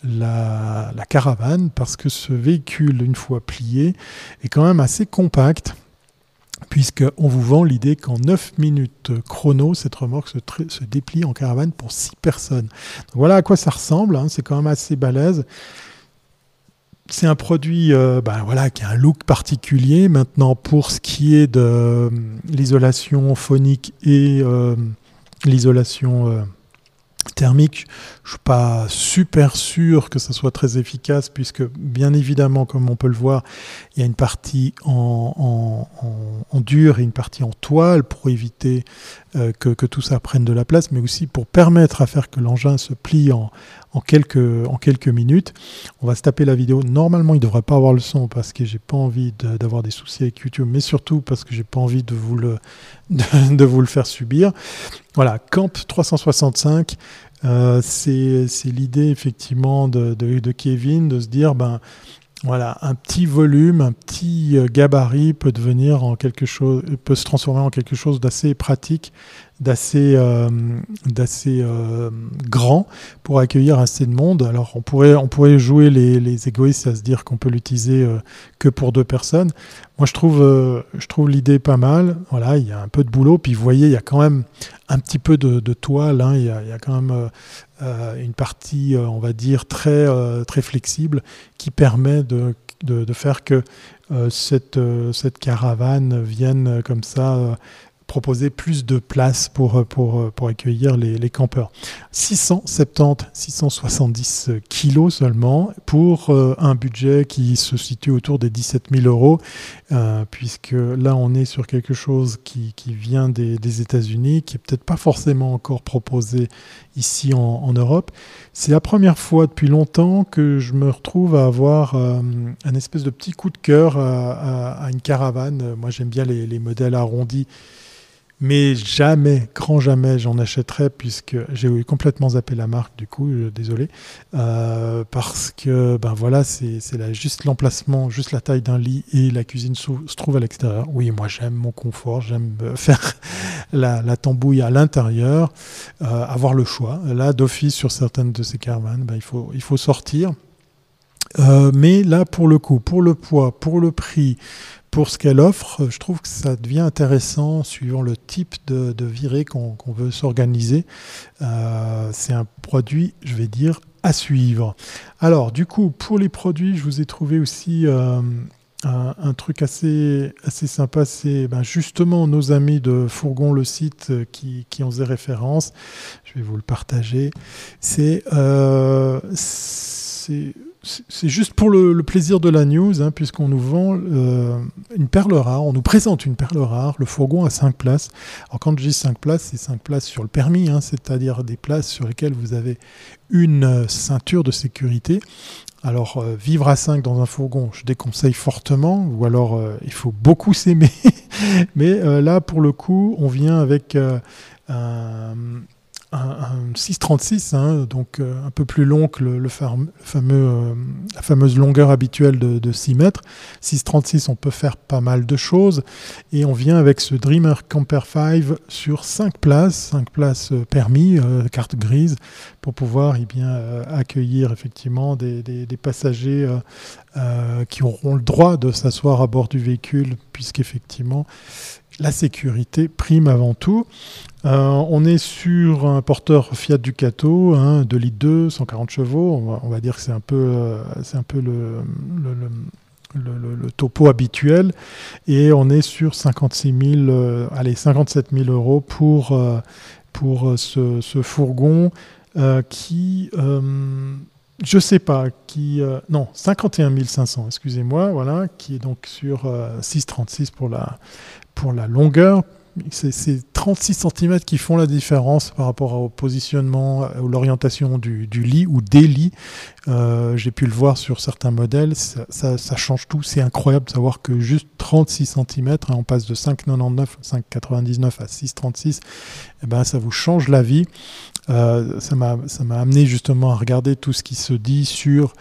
la, caravane parce que ce véhicule, une fois plié, est quand même assez compact puisqu'on vous vend l'idée qu'en 9 minutes chrono, cette remorque se, se, déplie en caravane pour 6 personnes. voilà à quoi ça ressemble, hein, c'est quand même assez balèze c'est un produit euh, ben voilà, qui a un look particulier. Maintenant, pour ce qui est de euh, l'isolation phonique et euh, l'isolation thermique. Je suis pas super sûr que ça soit très efficace puisque bien évidemment, comme on peut le voir, il y a une partie en, en, dur et une partie en toile pour éviter euh, que, que, tout ça prenne de la place, mais aussi pour permettre à faire que l'engin se plie en, en, quelques, en quelques minutes. On va se taper la vidéo. Normalement, il ne devrait pas avoir le son parce que j'ai pas envie d'avoir des soucis avec YouTube, mais surtout parce que j'ai pas envie de vous le, de vous le faire subir. Voilà, Camp 365. Euh, c'est l'idée effectivement de, de, Kevin de se dire ben voilà un petit volume, un petit euh, gabarit peut devenir en quelque chose, peut se transformer en quelque chose d'assez pratique d'assez euh, d'assez euh, grand pour accueillir assez de monde. Alors on pourrait on pourrait jouer les, les égoïstes à se dire qu'on peut l'utiliser euh, que pour deux personnes. Moi je trouve je trouve l'idée pas mal. Voilà, il y a un peu de boulot. Puis vous voyez, il y a quand même un petit peu de, toile. Il, y a, il, y a, quand même une partie, on va dire très très flexible qui permet de de, de faire que cette, cette caravane vienne comme ça proposer plus de place pour, pour, pour accueillir les, les campeurs. 670, 670 kilos seulement pour euh, un budget qui se situe autour des 17 000 euros, euh, puisque là on est sur quelque chose qui, qui vient des, des États-Unis, qui est peut-être pas forcément encore proposé ici en, Europe. C'est la première fois depuis longtemps que je me retrouve à avoir euh, un espèce de petit coup de cœur à, à, à une caravane. Moi j'aime bien les, les modèles arrondis mais jamais, grand jamais, j'en achèterai puisque j'ai complètement zappé la marque du coup, désolé, euh, parce que ben voilà, c'est juste l'emplacement, juste la taille d'un lit et la cuisine se trouve à l'extérieur. Oui, moi j'aime mon confort, j'aime euh, faire la, la, tambouille à l'intérieur, euh, avoir le choix. Là, d'office sur certaines de ces caravanes, ben, il, faut, il faut sortir. Euh, mais là, pour le coup, pour le poids, pour le prix, pour ce qu'elle offre, je trouve que ça devient intéressant suivant le type de, virée qu'on veut s'organiser. Euh, c'est un produit, je vais dire, à suivre. Alors, du coup, pour les produits, je vous ai trouvé aussi euh, un, truc assez, assez sympa. C'est ben, justement nos amis de Fourgon, le site, euh, qui, qui en faisaient référence. Je vais vous le partager. C'est. C'est juste pour le, plaisir de la news, hein, puisqu'on nous vend euh, une perle rare, on nous présente une perle rare, le fourgon à 5 places. Alors quand je dis 5 places, c'est 5 places sur le permis, hein, c'est-à-dire des places sur lesquelles vous avez une euh, ceinture de sécurité. Alors euh, vivre à 5 dans un fourgon, je déconseille fortement, ou alors il faut beaucoup s'aimer. Mais là, pour le coup, on vient avec un un, 636, hein, donc euh, un peu plus long que le, fameux, euh, la fameuse longueur habituelle de, de 6 mètres. 636, on peut faire pas mal de choses. Et on vient avec ce Dreamer Camper 5 sur 5 places, 5 places euh, permis, carte grise, pour pouvoir eh bien, accueillir effectivement des, des, des passagers qui auront le droit de s'asseoir à bord du véhicule, puisqu'effectivement, la sécurité prime avant tout. Euh, on est sur un porteur Fiat Ducato, hein, 2 litres 2, 140 chevaux. On va, dire que c'est un peu, euh, le, topo habituel. Et on est sur 56 000, euh, allez, 57 000 euros pour, euh, ce, fourgon qui je sais pas, qui euh, non 51 500, excusez-moi, voilà, qui est donc sur euh, 6,36 pour la pour la longueur. C'est 36 cm qui font la différence par rapport au positionnement, ou l'orientation du, lit ou des lits. Euh, J'ai pu le voir sur certains modèles, ça change tout. C'est incroyable de savoir que juste 36 cm, hein, on passe de 5,99, 5,99 à 6,36, eh ben, ça vous change la vie. Euh, ça m'a amené justement à regarder tout ce qui se dit sur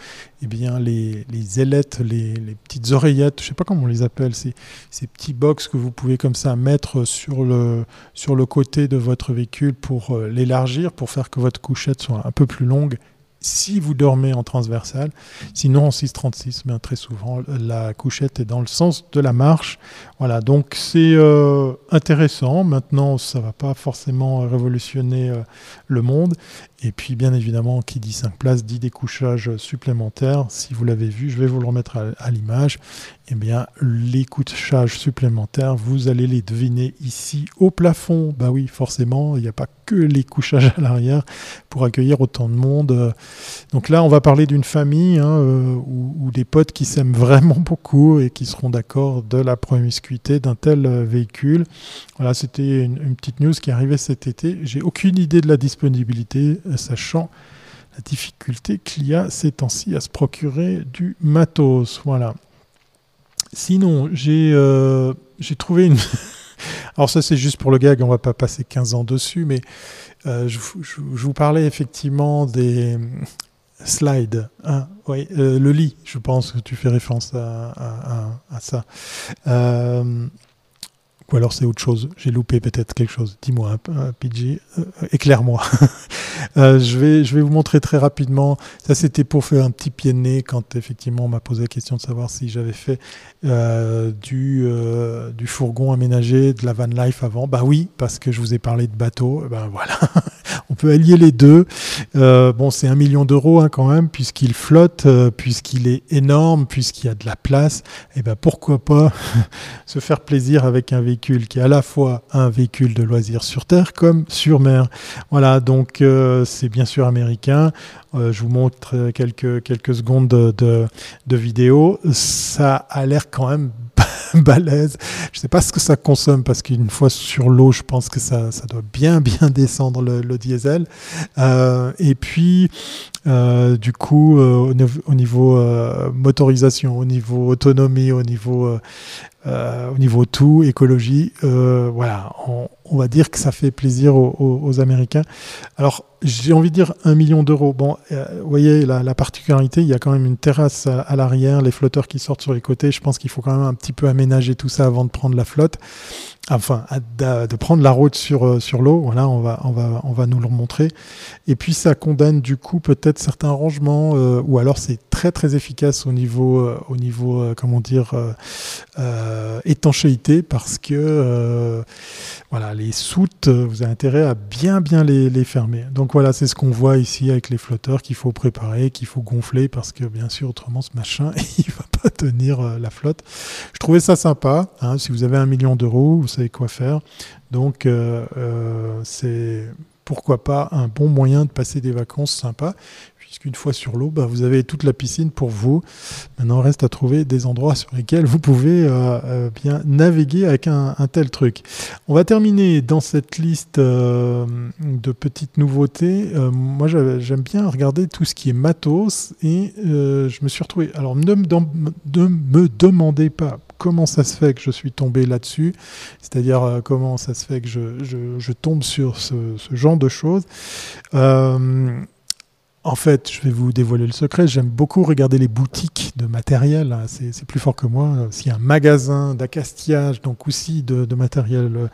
eh bien, les, les ailettes, les, les, petites oreillettes, je ne sais pas comment on les appelle, ces, ces petits box que vous pouvez comme ça mettre sur le, sur le côté de votre véhicule pour euh, l'élargir, pour faire que votre couchette soit un peu plus longue si vous dormez en transversal. Sinon, en 636, bien très souvent, la couchette est dans le sens de la marche. Voilà, donc c'est euh, intéressant. Maintenant, ça ne va pas forcément révolutionner euh, le monde. Et puis, bien évidemment, qui dit 5 places dit des couchages supplémentaires. Si vous l'avez vu, je vais vous le remettre à, l'image. Eh bien, les couchages supplémentaires, vous allez les deviner ici au plafond. Bah oui, forcément, il n'y a pas que les couchages à l'arrière pour accueillir autant de monde. Donc là, on va parler d'une famille hein, euh, ou, des potes qui s'aiment vraiment beaucoup et qui seront d'accord de la promiscuité d'un tel euh, véhicule. Voilà, c'était une, petite news qui arrivait cet été. J'ai aucune idée de la disponibilité, euh, sachant la difficulté qu'il y a ces temps-ci à se procurer du matos. Voilà. Sinon, j'ai trouvé une. Alors ça c'est juste pour le gag, on va pas passer 15 ans dessus, mais je, vous parlais effectivement des, slide. Hein, oui, euh, le lit, je pense que tu fais référence à, ça. Euh, ou alors c'est autre chose. J'ai loupé peut-être quelque chose. Dis-moi, PG, euh, éclaire-moi. je, vais, je vais vous montrer très rapidement. Ça, c'était pour faire un petit pied de nez quand effectivement on m'a posé la question de savoir si j'avais fait du, du fourgon aménagé, de la van life avant. Bah oui, parce que je vous ai parlé de bateau. Ben voilà. on peut allier les deux. Euh, bon, c'est un million d'euros hein, quand même, puisqu'il flotte, euh, puisqu'il est énorme, puisqu'il y a de la place. Et eh ben pourquoi pas se faire plaisir avec un véhicule qui est à la fois un véhicule de loisirs sur terre comme sur mer. Voilà, donc euh, c'est bien sûr américain. je vous montre quelques, quelques secondes de, de, vidéo. Ça a l'air quand même balèze. Je sais pas ce que ça consomme parce qu'une fois sur l'eau, je pense que ça, ça, doit bien bien descendre le, diesel. Euh, et puis, euh, du coup, euh, au, niveau motorisation, au niveau autonomie, au niveau au niveau tout, écologie, voilà, on, on, va dire que ça fait plaisir aux, Américains. Alors, j'ai envie de dire un million d'euros. Bon, euh, vous voyez, la, particularité, il y a quand même une terrasse à, l'arrière, les flotteurs qui sortent sur les côtés. Je pense qu'il faut quand même un petit peu aménager tout ça avant de prendre la flotte. Enfin, de, prendre la route sur, euh, sur l'eau. Voilà, on va, on, va, on va nous le montrer. Et puis, ça condamne du coup peut-être certains rangements, euh, ou alors c'est très très efficace au niveau, au niveau comment dire, étanchéité, parce que voilà, les soutes, vous avez intérêt à bien bien les, les fermer. Donc voilà, c'est ce qu'on voit ici avec les flotteurs qu'il faut préparer, qu'il faut gonfler parce que bien sûr autrement ce machin il va pas tenir euh, la flotte. Je trouvais ça sympa. Hein, si vous avez un million d'euros, vous savez quoi faire. Donc euh, euh, c'est pourquoi pas un bon moyen de passer des vacances sympas puisqu'une fois sur l'eau, bah, vous avez toute la piscine pour vous. Maintenant, reste à trouver des endroits sur lesquels vous pouvez euh, euh, bien naviguer avec un, tel truc. On va terminer dans cette liste euh, de petites nouveautés. moi, j'aime bien regarder tout ce qui est matos et je me suis retrouvé. Alors, ne me, demandez pas comment ça se fait que je suis tombé là-dessus, c'est-à-dire comment ça se fait que je, tombe sur ce, ce, genre de choses. En fait, je vais vous dévoiler le secret. J'aime beaucoup regarder les boutiques de matériel. C'est plus fort que moi. S'il y a un magasin d'accastillage, donc aussi de, matériel euh,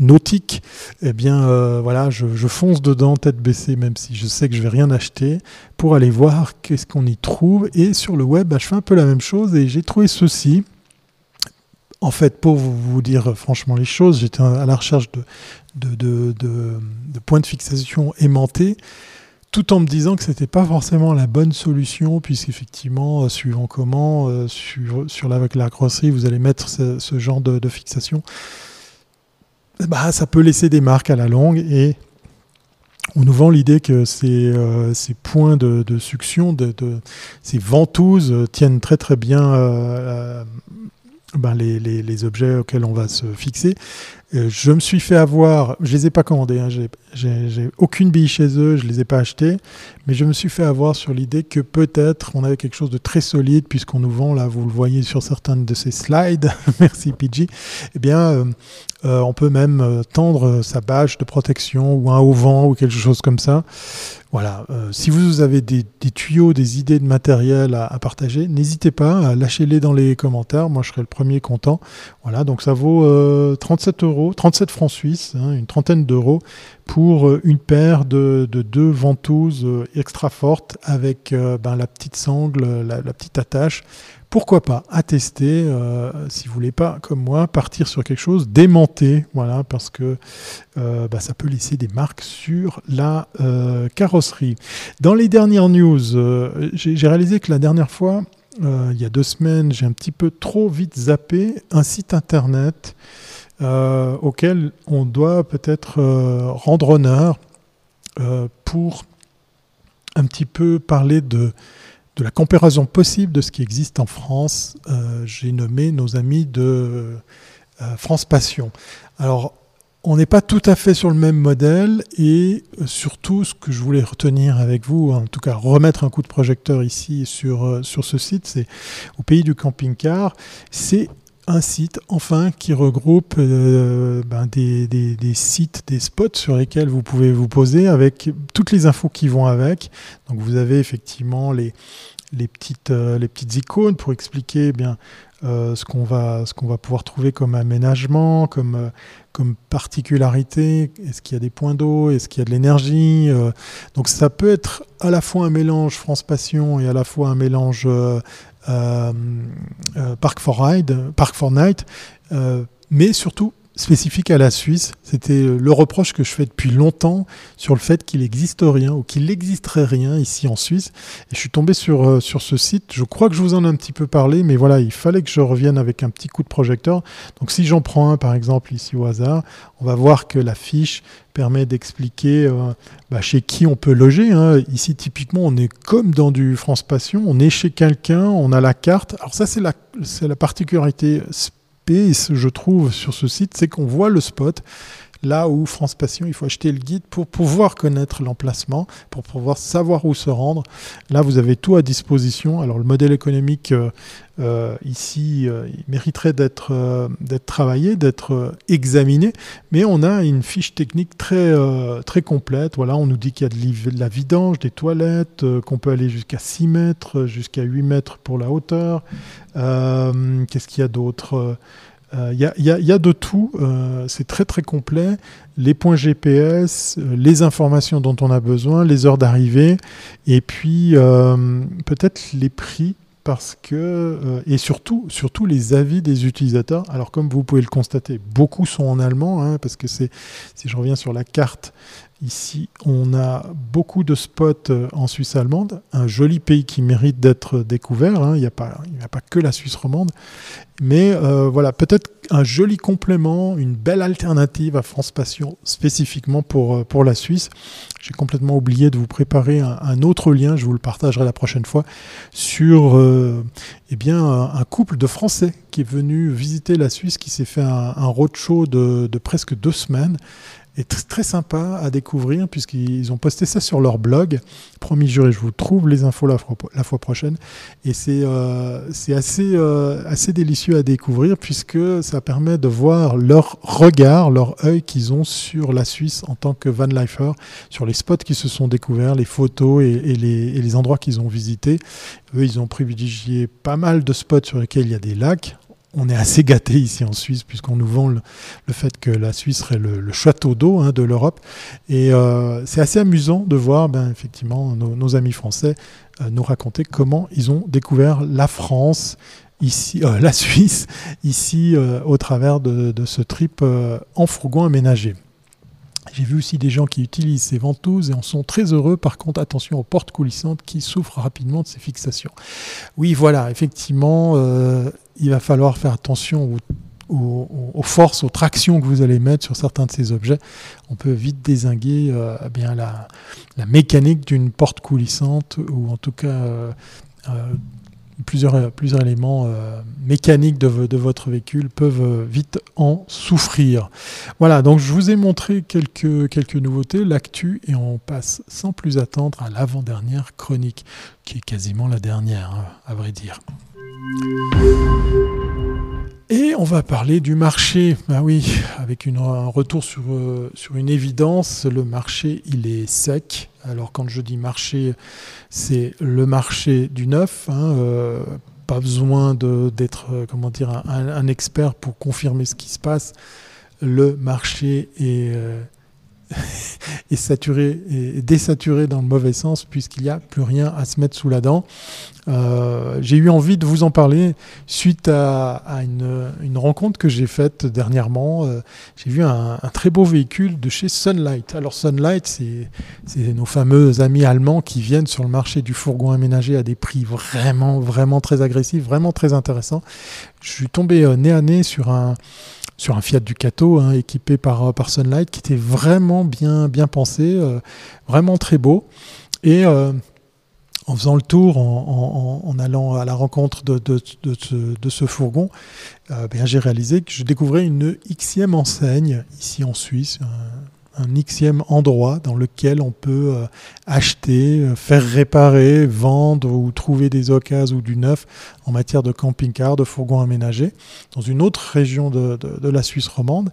nautique, eh bien, euh, voilà, je, fonce dedans tête baissée, même si je sais que je vais rien acheter, pour aller voir qu'est-ce qu'on y trouve. Et sur le web, bah, je fais un peu la même chose et j'ai trouvé ceci. En fait, pour vous dire franchement les choses, j'étais à la recherche de, de points de fixation aimantés tout en me disant que c'était pas forcément la bonne solution, puisqu'effectivement, euh, suivant comment, euh, sur, sur la, la grosserie, vous allez mettre ce, genre de, fixation, bah, ça peut laisser des marques à la longue et on nous vend l'idée que ces, euh, ces, points de, succion, de, ces ventouses tiennent très très bien ben, les, les, objets auxquels on va se fixer. Euh, je me suis fait avoir, je les ai pas commandés, hein, j'ai aucune bille chez eux, je les ai pas achetés, mais je me suis fait avoir sur l'idée que peut-être on avait quelque chose de très solide puisqu'on nous vend là, vous le voyez sur certains de ces slides, merci PG, eh bien euh, euh, on peut même tendre sa bâche de protection ou un haut vent ou quelque chose comme ça. Voilà, si vous avez des, tuyaux, des idées de matériel à, à partager, n'hésitez pas à lâcher-les dans les commentaires. Moi, je serai le premier content. Voilà, donc ça vaut 37 euros euros, 37 francs suisses, hein, une trentaine d'euros pour euh, une paire de, deux ventouses euh, extra fortes avec ben, la petite sangle, la, petite attache. Pourquoi pas à tester si vous voulez pas, comme moi, partir sur quelque chose démonté, voilà, parce que ben, ça peut laisser des marques sur la carrosserie. Dans les dernières news, j'ai réalisé que la dernière fois, euh, il y a deux semaines, j'ai un petit peu trop vite zappé un site internet euh, auquel on doit peut-être euh, rendre honneur pour un petit peu parler de, la comparaison possible de ce qui existe en France. j'ai nommé nos amis de France Passion. Alors, on n'est pas tout à fait sur le même modèle et euh, surtout ce que je voulais retenir avec vous, en tout cas remettre un coup de projecteur ici sur, euh, sur ce site, c'est au pays du camping-car, c'est un site enfin qui regroupe euh, ben, des, des, sites, des spots sur lesquels vous pouvez vous poser avec toutes les infos qui vont avec. Donc vous avez effectivement les, les, petites, les petites icônes pour expliquer eh bien euh, ce qu'on va, qu'on va pouvoir trouver comme aménagement, comme, euh, comme particularité. Est-ce qu'il y a des points d'eau? Est-ce qu'il y a de l'énergie? Euh, Donc ça peut être à la fois un mélange France Passion et à la fois un mélange Park for Ride, Park for Night, mais surtout spécifique à la Suisse. C'était le reproche que je fais depuis longtemps sur le fait qu'il n'existe rien ou qu'il n'existerait rien ici en Suisse. Et je suis tombé sur, euh, sur ce site. Je crois que je vous en ai un petit peu parlé, mais voilà, il fallait que je revienne avec un petit coup de projecteur. Donc si j'en prends un, par exemple, ici au hasard, on va voir que la fiche permet d'expliquer euh, bah, chez qui on peut loger. Hein. Ici, typiquement, on est comme dans du France Passion. On est chez quelqu'un, on a la carte. Alors ça, c'est la, la particularité je trouve, sur ce site, c'est qu'on voit le spot. Là où France Passion, il faut acheter le guide pour pouvoir connaître l'emplacement, pour pouvoir savoir où se rendre. Là, vous avez tout à disposition. Alors, le modèle économique euh, euh, ici, euh, il mériterait d'être travaillé, d'être examiné, mais on a une fiche technique très très complète. Voilà, on nous dit qu'il y a de, la vidange, des toilettes, qu'on peut aller jusqu'à 6 mètres, jusqu'à 8 mètres pour la hauteur. Qu'est-ce qu'il y a d'autre? Il y, y, a de tout, c'est très très complet. Les points GPS, les informations dont on a besoin, les heures d'arrivée, et puis peut-être les prix parce que euh, et surtout surtout les avis des utilisateurs. Alors comme vous pouvez le constater, beaucoup sont en allemand hein, parce que c'est si je reviens sur la carte ici, on a beaucoup de spots euh, en Suisse allemande, un joli pays qui mérite d'être découvert. Hein. Il n'y a pas que la Suisse romande, mais euh, voilà peut-être un joli complément, une belle alternative à France Passion spécifiquement pour pour la Suisse. J'ai complètement oublié de vous préparer un, autre lien, je vous le partagerai la prochaine fois, sur euh, eh bien, un, couple de Français qui est venu visiter la Suisse, qui s'est fait un, roadshow de presque deux semaines est très sympa à découvrir puisqu'ils ont posté ça sur leur blog. Promis juré, je vous trouve les infos la fois, prochaine. Et c'est euh, assez, euh, assez délicieux à découvrir puisque ça permet de voir leur regard, leur œil qu'ils ont sur la Suisse en tant que van lifer, sur les spots qui se sont découverts, les photos et, les, et les endroits qu'ils ont visités. Eux, ils ont privilégié pas mal de spots sur lesquels il y a des lacs on est assez gâté ici en Suisse puisqu'on nous vend le, fait que la Suisse serait le, château d'eau hein, de l'Europe. Et euh, c'est assez amusant de voir ben, effectivement nos, amis français euh, nous raconter comment ils ont découvert la France, ici, euh, la Suisse, ici au travers de, ce trip en fourgon aménagé. J'ai vu aussi des gens qui utilisent ces ventouses et en sont très heureux. Par contre, attention aux portes coulissantes qui souffrent rapidement de ces fixations. Oui, voilà, effectivement, il va falloir faire attention aux, forces, aux tractions que vous allez mettre sur certains de ces objets. On peut vite désinguer euh, bien la, mécanique d'une porte coulissante ou en tout cas euh, plusieurs, plusieurs éléments euh, mécaniques de, votre véhicule peuvent euh, vite en souffrir. Voilà, donc je vous ai montré quelques, quelques nouveautés, l'actu, et on passe sans plus attendre à l'avant-dernière chronique, qui est quasiment la dernière, hein, à vrai dire. Et on va parler du marché. Ah oui, avec un retour sur, euh, sur une évidence, le marché il est sec. Alors quand je dis marché, c'est le marché du neuf. Hein, euh, pas besoin d'être euh, comment dire un, expert pour confirmer ce qui se passe. le marché est, et désaturé dans le mauvais sens puisqu'il n'y a plus rien à se mettre sous la dent. Euh, j'ai eu envie de vous en parler suite à, une, rencontre que j'ai faite dernièrement. Euh, j'ai vu un, très beau véhicule de chez Sunlight. Alors Sunlight, c'est nos fameux amis allemands qui viennent sur le marché du fourgon aménagé à des prix vraiment, vraiment très agressifs, vraiment très intéressants. Je suis tombé euh, nez à nez sur un sur un Fiat Ducato hein, équipé par, euh, par Sunlight qui était vraiment bien, bien pensé, euh, vraiment très beau. Et euh, en faisant le tour, en, allant à la rencontre de, ce, fourgon, ben, j'ai réalisé que je découvrais une Xème enseigne ici en Suisse, un xème endroit dans lequel on peut euh, acheter, euh, faire réparer, vendre ou trouver des occasions ou du neuf en matière de camping-car, de fourgons aménagés, dans une autre région de, la Suisse romande.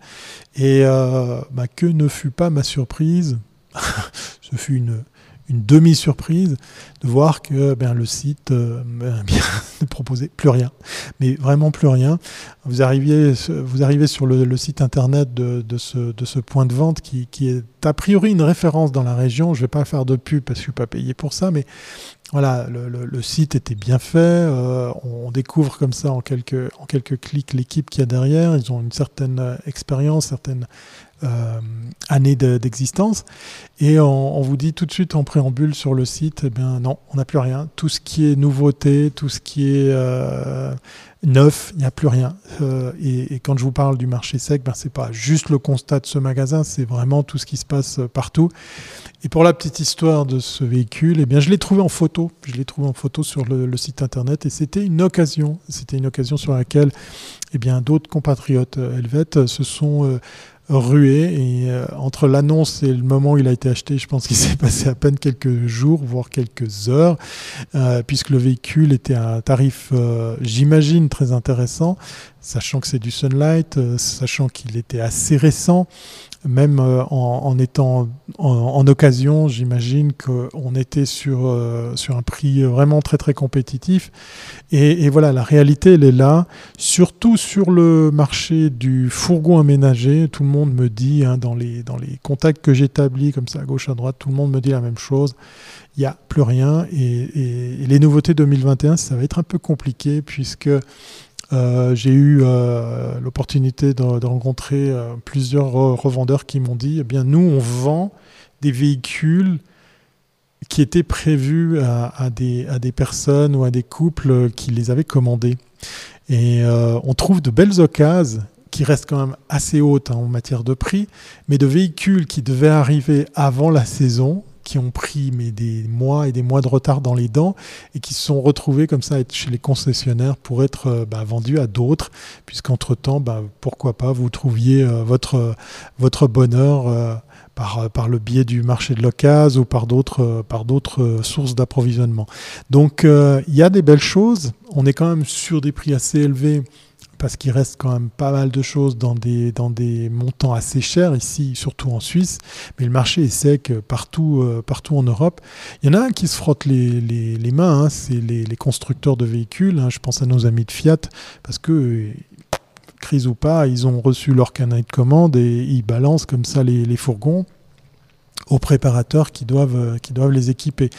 Et euh, bah, que ne fut pas ma surprise, ce fut une, une demi-surprise de voir que ben, le site euh, ben, ne proposait plus rien, mais vraiment plus rien. Vous, arriviez, vous arrivez sur le, site internet de, ce, de, ce, point de vente qui, est a priori une référence dans la région. Je ne vais pas faire de pub parce que je ne suis pas payé pour ça, mais voilà, le, site était bien fait. Euh, on découvre comme ça en quelques, en quelques clics l'équipe qu'il y a derrière. Ils ont une certaine euh, expérience, certaines années d'existence. Et on, vous dit tout de suite en préambule sur le site, eh bien non, on n'a plus rien. Tout ce qui est nouveauté, tout ce qui est neuf, il n'y a plus rien. Euh, et, quand je vous parle du marché sec, ben, ce n'est pas juste le constat de ce magasin, c'est vraiment tout ce qui se passe euh, partout. Et pour la petite histoire de ce véhicule, eh bien, je l'ai trouvé en photo. Je l'ai trouvé en photo sur le, site internet et c'était une occasion. C'était une occasion sur laquelle eh d'autres compatriotes euh, helvètes se sont rué. Et euh, entre l'annonce et le moment où il a été acheté, je pense qu'il s'est passé à peine quelques jours, voire quelques heures, euh, puisque le véhicule était à un tarif, euh, j'imagine, très intéressant, sachant que c'est du Sunlight, sachant qu'il était assez récent même euh, en, étant en, occasion, j'imagine qu'on était sur, euh, sur un prix vraiment très très compétitif. Et, voilà, la réalité, elle est là. Surtout sur le marché du fourgon aménagé, tout le monde me dit, hein, dans, les, dans les contacts que j'établis comme ça à gauche, à droite, tout le monde me dit la même chose. Il n'y a plus rien. Et, les nouveautés 2021, ça va être un peu compliqué puisque j'ai eu euh, l'opportunité de, rencontrer euh, plusieurs revendeurs qui m'ont dit, eh bien nous, on vend des véhicules qui étaient prévus à, des, à, des, personnes ou à des couples qui les avaient commandés. Et on trouve de belles occasions qui restent quand même assez hautes hein, en matière de prix, mais de véhicules qui devaient arriver avant la saison, qui ont pris des mois et des mois de retard dans les dents et qui se sont retrouvés comme ça chez les concessionnaires pour être euh, bah, vendus à d'autres, puisqu'entre-temps, bah, pourquoi pas, vous trouviez euh, votre, votre bonheur euh, par, par le biais du marché de l'occasion ou par d'autres, par d'autres sources d'approvisionnement. Donc il y a des belles choses, on est quand même sur des prix assez élevés parce qu'il reste quand même pas mal de choses dans des, dans des montants assez chers ici, surtout en Suisse, mais le marché est sec partout, euh, partout en Europe. Il y en a un qui se frotte les, les, mains, hein, c'est les, constructeurs de véhicules, hein. je pense à nos amis de Fiat, parce que crise ou pas, ils ont reçu leur canet de commande et ils balancent comme ça les, les fourgons aux préparateurs qui doivent, euh, qui doivent les équiper.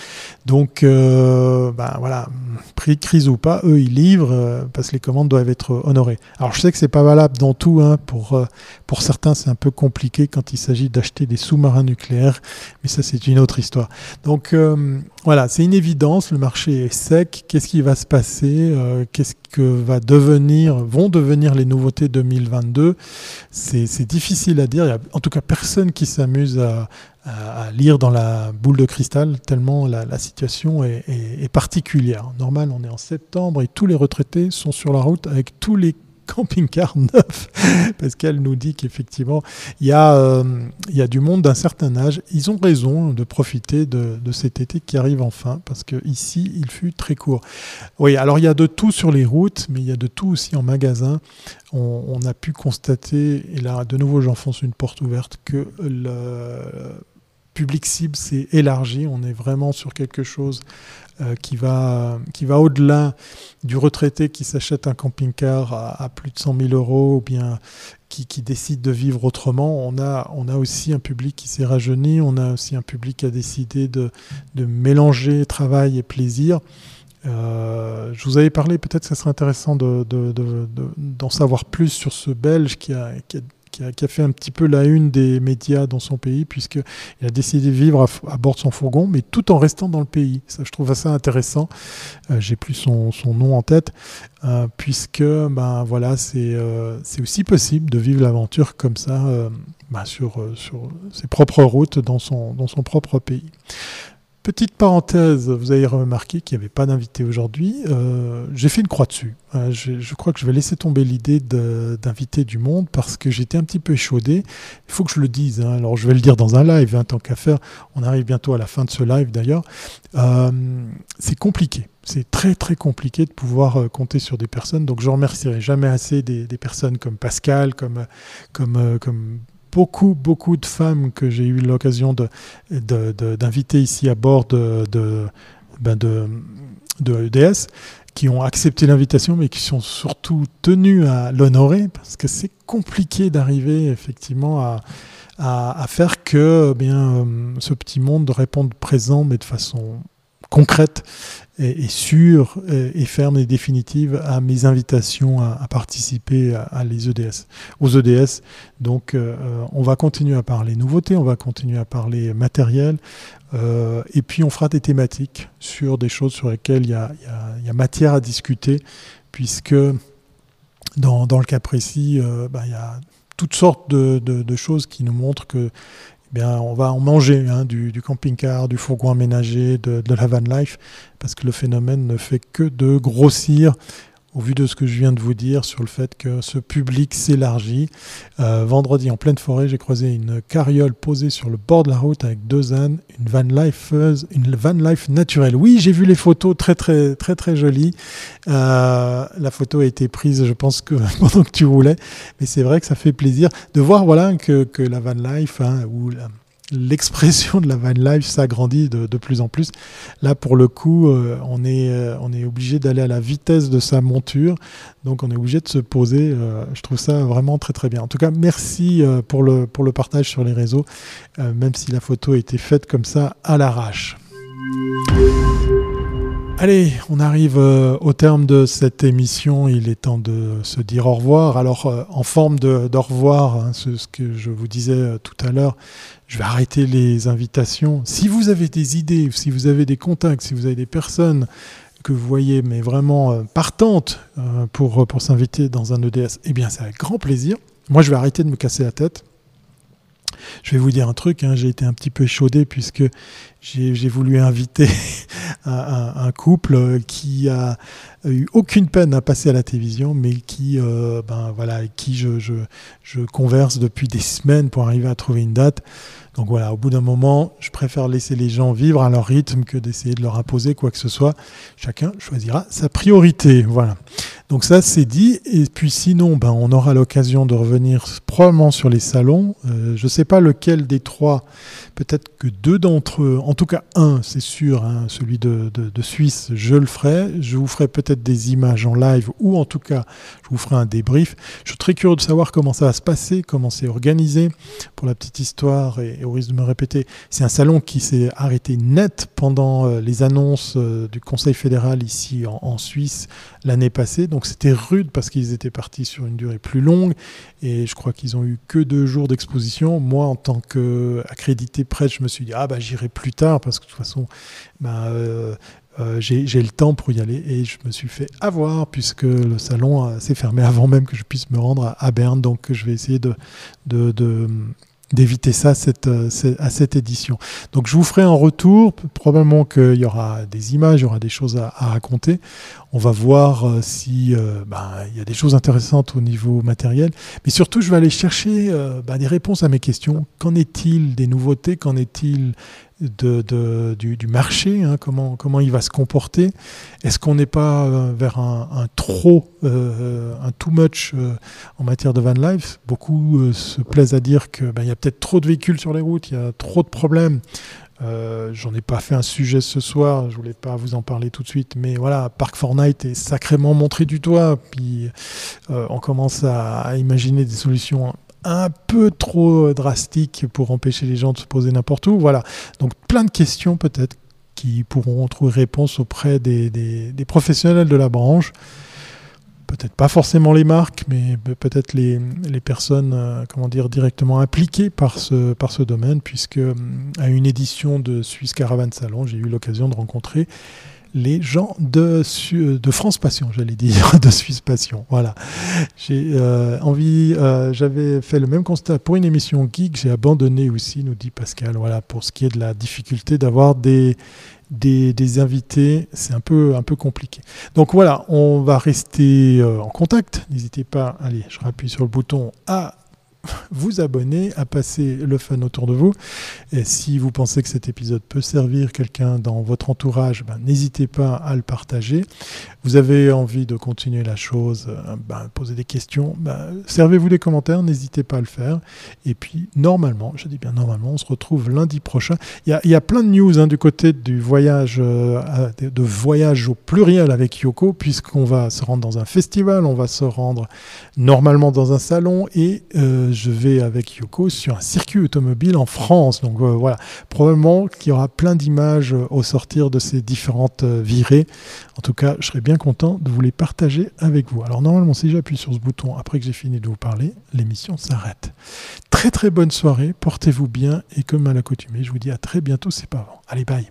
Donc, euh, ben voilà, prix crise ou pas, eux ils livrent euh, parce que les commandes doivent être honorées. Alors je sais que c'est pas valable dans tout. Hein, pour, pour certains, c'est un peu compliqué quand il s'agit d'acheter des sous-marins nucléaires, mais ça c'est une autre histoire. Donc voilà, c'est une évidence. Le marché est sec. Qu'est-ce qui va se passer Qu'est-ce que va devenir, vont devenir les nouveautés 2022 C'est difficile à dire. Il y a en tout cas personne qui s'amuse à à, lire dans la boule de cristal, tellement la, situation est, particulière. Normal, on est en septembre et tous les retraités sont sur la route avec tous les camping-cars neufs, qu'elle nous dit qu'effectivement, il y, euh, y a du monde d'un certain âge. Ils ont raison de profiter de, cet été qui arrive enfin, parce que ici, il fut très court. Oui, alors il y a de tout sur les routes, mais il y a de tout aussi en magasin. On a pu constater, et là, de nouveau, j'enfonce une porte ouverte, que le public cible s'est élargi. On est vraiment sur quelque chose qui va, qui va au-delà du retraité qui s'achète un camping-car à, plus de 100 000 euros ou bien qui, qui, décide de vivre autrement. On a, aussi un public qui s'est rajeuni, on a aussi un public qui a décidé de, mélanger travail et plaisir. Euh, je vous avais parlé, peut-être que ça serait intéressant d'en de, de, savoir plus sur ce Belge qui a, qui, a, qui a, fait un petit peu la une des médias dans son pays, puisqu'il a décidé de vivre à, bord de son fourgon, mais tout en restant dans le pays. Ça, je trouve ça intéressant. Euh, J'ai plus son, son, nom en tête, euh, puisque ben, voilà, c'est euh, aussi possible de vivre l'aventure comme ça euh, ben, sur, sur ses propres routes dans son, dans son propre pays. Petite parenthèse, vous avez remarqué qu'il n'y avait pas d'invité aujourd'hui. Euh, j'ai fait une croix dessus. Euh, je, crois que je vais laisser tomber l'idée d'inviter du monde parce que j'étais un petit peu échaudé. Il faut que je le dise. Hein. Alors je vais le dire dans un live, hein, tant qu'à faire. On arrive bientôt à la fin de ce live d'ailleurs. Euh, c'est compliqué. C'est très très compliqué de pouvoir compter sur des personnes. Donc je remercierai jamais assez des, des personnes comme Pascal, comme, comme, comme beaucoup, beaucoup de femmes que j'ai eu l'occasion d'inviter ici à bord de, de, ben de, EDS qui ont accepté l'invitation, mais qui sont surtout tenus à l'honorer, parce que c'est compliqué d'arriver effectivement à, faire que eh euh, ce petit monde réponde présent, mais de façon concrète et, sûre et, ferme et définitive à mes invitations à, participer à, les EDS, aux EDS. Donc euh, on va continuer à parler nouveautés, on va continuer à parler matériel, euh, et puis on fera des thématiques sur des choses sur lesquelles il y a, matière à discuter, puisque dans, le cas précis, euh, bah, il y a toutes sortes de, choses qui nous montrent que on va en manger hein, du, camping-car, du fourgon aménagé, de, de, la van life, parce que le phénomène ne fait que de grossir au vu de ce que je viens de vous dire sur le fait que ce public s'élargit. Euh, vendredi, en pleine forêt, j'ai croisé une carriole posée sur le bord de la route avec deux ânes, une van life, une van life naturelle. Oui, j'ai vu les photos très très très très jolies. Euh, la photo a été prise, je pense pendant que tu roulais, mais c'est vrai que ça fait plaisir de voir voilà que, que la van life hein, ou la, l'expression de la van life s'agrandit de, plus en plus. Là, pour le coup, euh, on est, euh, est obligé d'aller à la vitesse de sa monture, donc on est obligé de se poser. Euh, je trouve ça vraiment très très bien. En tout cas, merci pour, le, pour le partage sur les réseaux, même si la photo a été faite comme ça à l'arrache. Allez, on arrive au terme de cette émission. Il est temps de se dire au revoir. Alors, en forme d'au revoir, hein, ce, que je vous disais tout à l'heure, je vais arrêter les invitations. Si vous avez des idées, si vous avez des contacts, si vous avez des personnes que vous voyez, mais vraiment euh, partantes euh, pour, s'inviter dans un EDS, eh bien, c'est avec grand plaisir. Moi, je vais arrêter de me casser la tête. Je vais vous dire un truc, hein, j'ai été un petit peu chaudé puisque j'ai voulu inviter un, couple qui a eu aucune peine à passer à la télévision, mais qui, euh, ben voilà, avec qui je, je, je, converse depuis des semaines pour arriver à trouver une date. Donc voilà, au bout d'un moment, je préfère laisser les gens vivre à leur rythme que d'essayer de leur imposer quoi que ce soit. Chacun choisira sa priorité. Voilà. Donc ça, c'est dit. Et puis sinon, ben, on aura l'occasion de revenir probablement sur les salons. Euh, je ne sais pas lequel des trois, peut-être que deux d'entre eux, en tout cas un, c'est sûr, hein, celui de, de, Suisse, je le ferai. Je vous ferai peut-être des images en live ou en tout cas, je vous ferai un débrief. Je suis très curieux de savoir comment ça va se passer, comment c'est organisé. Pour la petite histoire, et, au risque de me répéter, c'est un salon qui s'est arrêté net pendant euh, les annonces euh, du Conseil fédéral ici en, en Suisse l'année passée. Donc c'était rude parce qu'ils étaient partis sur une durée plus longue et je crois qu'ils ont eu que deux jours d'exposition. Moi, en tant qu'accrédité prêtre, je me suis dit ah bah j'irai plus tard parce que de toute façon, bah, euh, euh, j'ai le temps pour y aller et je me suis fait avoir puisque le salon s'est fermé avant même que je puisse me rendre à, Berne. Donc je vais essayer d'éviter ça euh, à cette édition. Donc je vous ferai un retour, probablement qu'il y aura des images, il y aura des choses à, raconter. On va voir euh, si euh, ben, il y a des choses intéressantes au niveau matériel, mais surtout je vais aller chercher ben, des réponses à mes questions. Qu'en est-il des nouveautés? Qu'en est-il du, marché, hein, comment, comment il va se comporter? Est-ce qu'on n'est pas euh, vers un, trop, euh, un too much euh, en matière de van life? Beaucoup se plaisent à dire qu'il ben, y a peut-être trop de véhicules sur les routes, il y a trop de problèmes. Euh, J'en ai pas fait un sujet ce soir, je voulais pas vous en parler tout de suite, mais voilà, Park Fortnite est sacrément montré du doigt, puis euh, on commence à, imaginer des solutions un peu trop drastiques pour empêcher les gens de se poser n'importe où. Voilà, donc plein de questions peut-être qui pourront trouver réponse auprès des professionnels de la branche peut-être pas forcément les marques, mais peut-être les, les, personnes euh, comment dire, directement impliquées par ce, par ce domaine, puisque euh, à une édition de Suisse Caravan Salon, j'ai eu l'occasion de rencontrer les gens de, de France Passion, j'allais dire, de Suisse Passion. Voilà. J'ai euh, envie, euh, j'avais fait le même constat pour une émission geek, j'ai abandonné aussi, nous dit Pascal, voilà, pour ce qui est de la difficulté d'avoir des, des, invités, c'est un peu, un peu compliqué. Donc voilà, on va rester euh, en contact. N'hésitez pas, allez, je rappuie sur le bouton à vous abonner, à passer le fun autour de vous. Et si vous pensez que cet épisode peut servir quelqu'un dans votre entourage, ben, n'hésitez pas à le partager. Vous avez envie de continuer la chose, ben, poser des questions, ben, servez-vous des commentaires, n'hésitez pas à le faire. Et puis, normalement, je dis bien normalement, on se retrouve lundi prochain. Il y y a plein de news hein, du côté du voyage, euh, de voyage au pluriel avec Yoko, puisqu'on va se rendre dans un festival, on va se rendre normalement dans un salon et euh, je vais avec Yoko sur un circuit automobile en France. Donc euh, voilà, probablement qu'il y aura plein d'images euh, au sortir de ces différentes euh, virées. En tout cas, je serais bien content de vous les partager avec vous. Alors normalement, si j'appuie sur ce bouton après que j'ai fini de vous parler, l'émission s'arrête. Très très bonne soirée, portez-vous bien et comme à l'accoutumée, je vous dis à très bientôt, c'est pas avant. Allez, bye